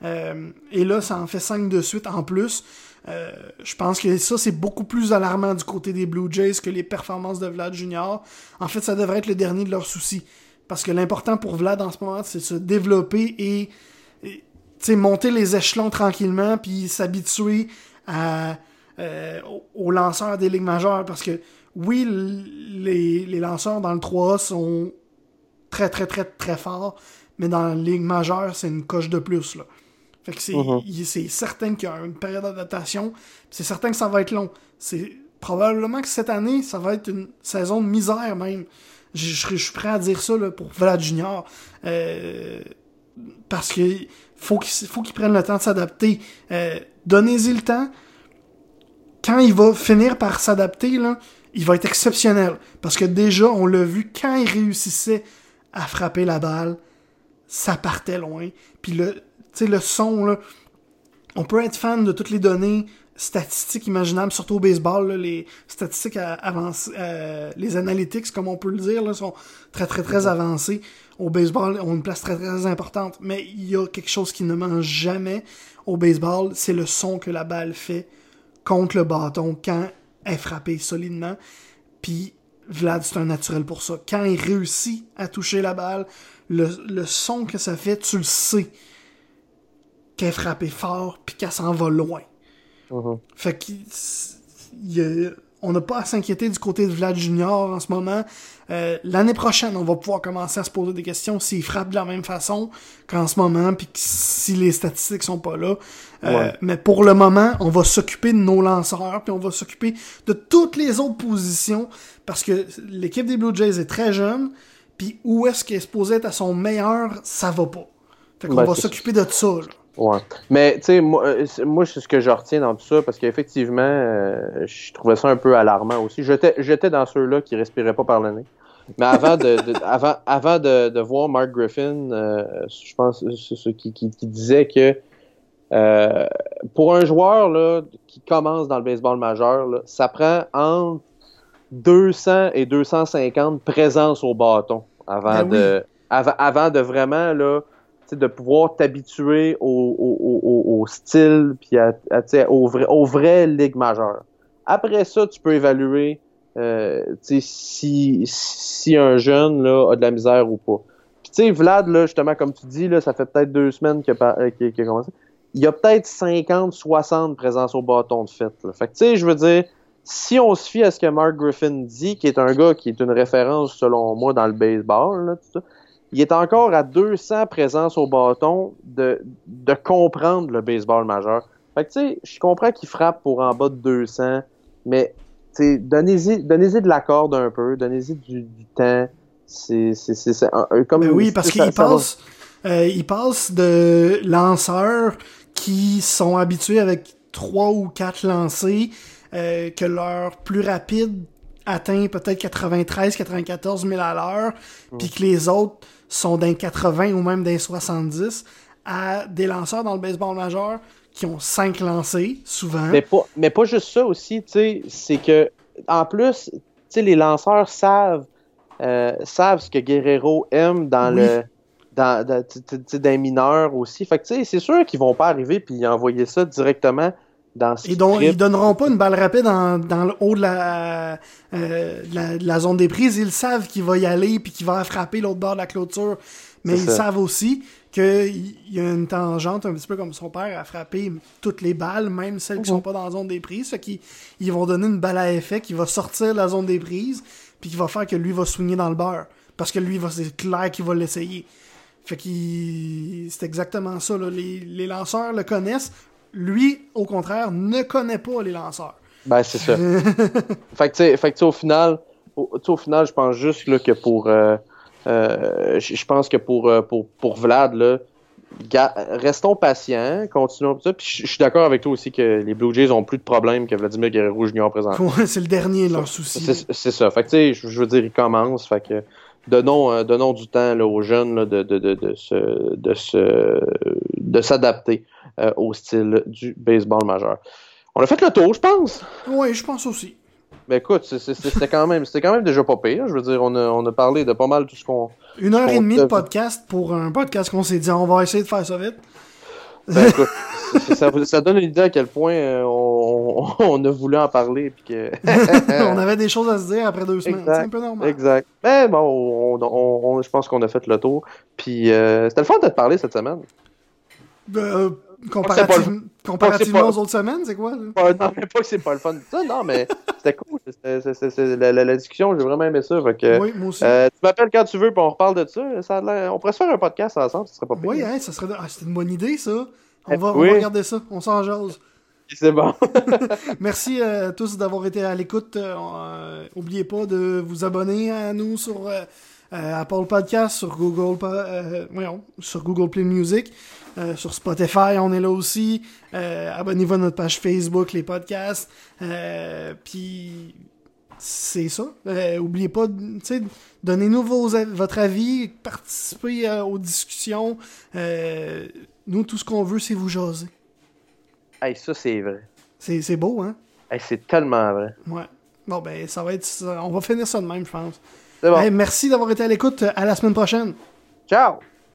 Euh, et là, ça en fait cinq de suite en plus. Euh, je pense que ça, c'est beaucoup plus alarmant du côté des Blue Jays que les performances de Vlad Junior. En fait, ça devrait être le dernier de leurs soucis. Parce que l'important pour Vlad en ce moment, c'est de se développer et, et, monter les échelons tranquillement, puis s'habituer à, euh, aux- lanceurs des ligues majeures. Parce que, oui, les, les lanceurs dans le 3A sont très, très, très, très forts, mais dans la ligue majeure, c'est une coche de plus, là. Fait que c'est Mhm. certain qu'il y a une période d'adaptation. C'est certain que ça va être long. C'est probablement que cette année, ça va être une saison de misère même. Je, je- je suis prêt à dire ça là, pour Vlad Junior. Euh, parce que faut qu'il faut qu'il prenne le temps de s'adapter. Euh, Donnez-y le temps. Quand il va finir par s'adapter, là, il va être exceptionnel. Parce que déjà, on l'a vu, quand il réussissait à frapper la balle, ça partait loin. Puis le, le son, là, on peut être fan de toutes les données statistiques imaginables, surtout au baseball, les statistiques avancées, euh, les analytics, comme on peut le dire, là, sont très très très avancées. Au baseball, ont une place très très importante. Mais il y a quelque chose qui ne mange jamais au baseball, c'est le son que la balle fait contre le bâton quand elle est frappée solidement. Puis Vlad, c'est un naturel pour ça. Quand il réussit à toucher la balle, le, le son que ça fait, tu le sais qu'elle est frappée fort puis qu'elle s'en va loin. Mhm. Fait qu'on n'a pas à s'inquiéter du côté de Vlad Junior en ce moment. Euh, l'année prochaine, on va pouvoir commencer à se poser des questions s'il frappe de la même façon qu'en ce moment, puis si les statistiques sont pas là. Euh, mais pour le moment, on va s'occuper de nos lanceurs, puis on va s'occuper de toutes les autres positions, parce que l'équipe des Blue Jays est très jeune, puis où est-ce qu'elle est supposée être à son meilleur, ça va pas. Fait qu'on Ben, va s'occuper de ça. là. Ouais. Mais, tu sais, moi, euh, c'est- moi, c'est ce que je retiens dans tout ça, parce qu'effectivement, euh, je trouvais ça un peu alarmant aussi. J'étais, dans ceux-là qui respiraient pas par le nez. Mais avant de, de- <laughs> avant, avant de, de voir Mark Griffin, euh, je pense, c'est ce qui, qui, qui disait que euh, pour un joueur là, qui commence dans le baseball majeur, là, ça prend entre 200 et 250 présences au bâton avant Ben de, avant, avant de vraiment là, de pouvoir t'habituer au, au, au, au style puis à, à, au, vrai, au vrai ligue majeure. Après ça, tu peux évaluer euh, si, si un jeune là, a de la misère ou pas. Puis tu sais, Vlad, là, justement, comme tu dis, là, ça fait peut-être deux semaines qu'il a, euh, qu'il- qu'il a commencé. Il y a peut-être 50, 60 présences au bâton de fait. Là. Fait que tu sais, je veux dire, si on se fie à ce que Mark Griffin dit, qui est un gars qui est une référence selon moi dans le baseball, là, tout ça, il est encore à 200 présences au bâton de, de comprendre le baseball majeur. Fait que tu sais, je comprends qu'il frappe pour en bas de 200, mais tu sais, donnez-y donnez-y de la corde un peu, donnez-y du, du temps. C'est comme Ben oui, parce qu'il va- passe, euh, il passe de lanceurs qui sont habitués avec trois ou quatre lancers, euh, que leur plus rapide atteint peut-être 93, 94 000 à l'heure, puis que les autres sont d'un 80 ou même d'un 70, à des lanceurs dans le baseball majeur qui ont cinq lancers, souvent. Mais pas, mais pas juste ça aussi, tu sais, c'est que, en plus, tu sais, les lanceurs savent, euh, savent ce que Guerrero aime dans Oui. le, dans, dans, les mineurs aussi. Fait que, tu sais, c'est sûr qu'ils vont pas arriver puis envoyer ça directement dans ce Ils, don- ils donneront pas une balle rapide en- dans le haut de la, euh, de la, de la zone des prises. Ils savent qu'il va y aller puis qu'il va frapper l'autre bord de la clôture. Mais C'est ils ça. savent aussi qu'il y a une tangente, un petit peu comme son père, à frapper toutes les balles, même celles qui Mhm. sont pas dans la zone des prises. Fait qu'ils ils vont donner une balle à effet qui va sortir de la zone des prises puis qui va faire que lui va swinger dans le beurre. Parce que lui, va- c'est clair qu'il va l'essayer. Fait qu'il. C'est exactement ça. là. Les, les lanceurs le connaissent. Lui, au contraire, ne connaît pas les lanceurs. Ben, c'est ça. <laughs> fait que, tu sais, fait que, au final, au, au final, je pense juste là, que pour. euh, euh, je pense que pour, euh, pour, pour Vlad, là, restons patients, continuons ça. Puis je suis d'accord avec toi aussi que les Blue Jays ont plus de problèmes que Vladimir Guerrero présentement. Ouais, c'est le dernier leur souci. C'est c'est ça. Fait que, tu sais, je, je veux dire, ils commencent. Fait que donnons, euh, donnons du temps là, aux jeunes là, de, de, de, de se, de se, de s'adapter euh, au style du baseball majeur. On a fait le tour, je pense. Oui, je pense aussi. Mais écoute, c'était quand même, c'était quand même déjà pas pire. Je veux dire, on a, on a parlé de pas mal tout ce qu'on. Une heure et demie de podcast pour un podcast qu'on s'est dit on va essayer de faire ça vite. Ben, écoute, ça, ça donne une idée à quel point euh, on, a voulu en parler. Puis que... <laughs> on avait des choses à se dire après deux semaines. C'est un peu normal. Exact. Mais bon, on, on- on- je pense qu'on a fait le tour. Puis euh, c'était le fun de te parler cette semaine. Euh, c'est comparative- comparativement pas- aux autres semaines, c'est quoi? là? Non, mais pas que c'est pas le fun. Non, mais c'était cool. C'est- la, la- la discussion, j'ai vraiment aimé ça. Que, oui, moi aussi. euh, tu m'appelles quand tu veux, puis on reparle de ça. ça on pourrait se faire un podcast ensemble, ce serait pas pire. oui, hein, ça serait. Ah, c'était une bonne idée, ça. On va, on Oui. va regarder ça. On s'en jase. C'est bon. <laughs> <laughs> Merci euh, à tous d'avoir été à l'écoute. Euh, euh, oubliez pas de vous abonner à nous sur euh, euh, Apple Podcast, sur Google, euh, voyons, sur Google Play Music, euh, sur Spotify, on est là aussi. Abonnez-vous à notre page Facebook, les podcasts. Puis c'est ça. oubliez pas, tu sais, donnez-nous votre avis, participez aux discussions. nous, tout ce qu'on veut, c'est vous jaser. Hey, ça, c'est vrai. C'est beau, hein? Hey, c'est tellement vrai. Ouais. Bon, ben, ça va être. On va finir ça de même, je pense. Merci d'avoir été à l'écoute. À la semaine prochaine. Ciao!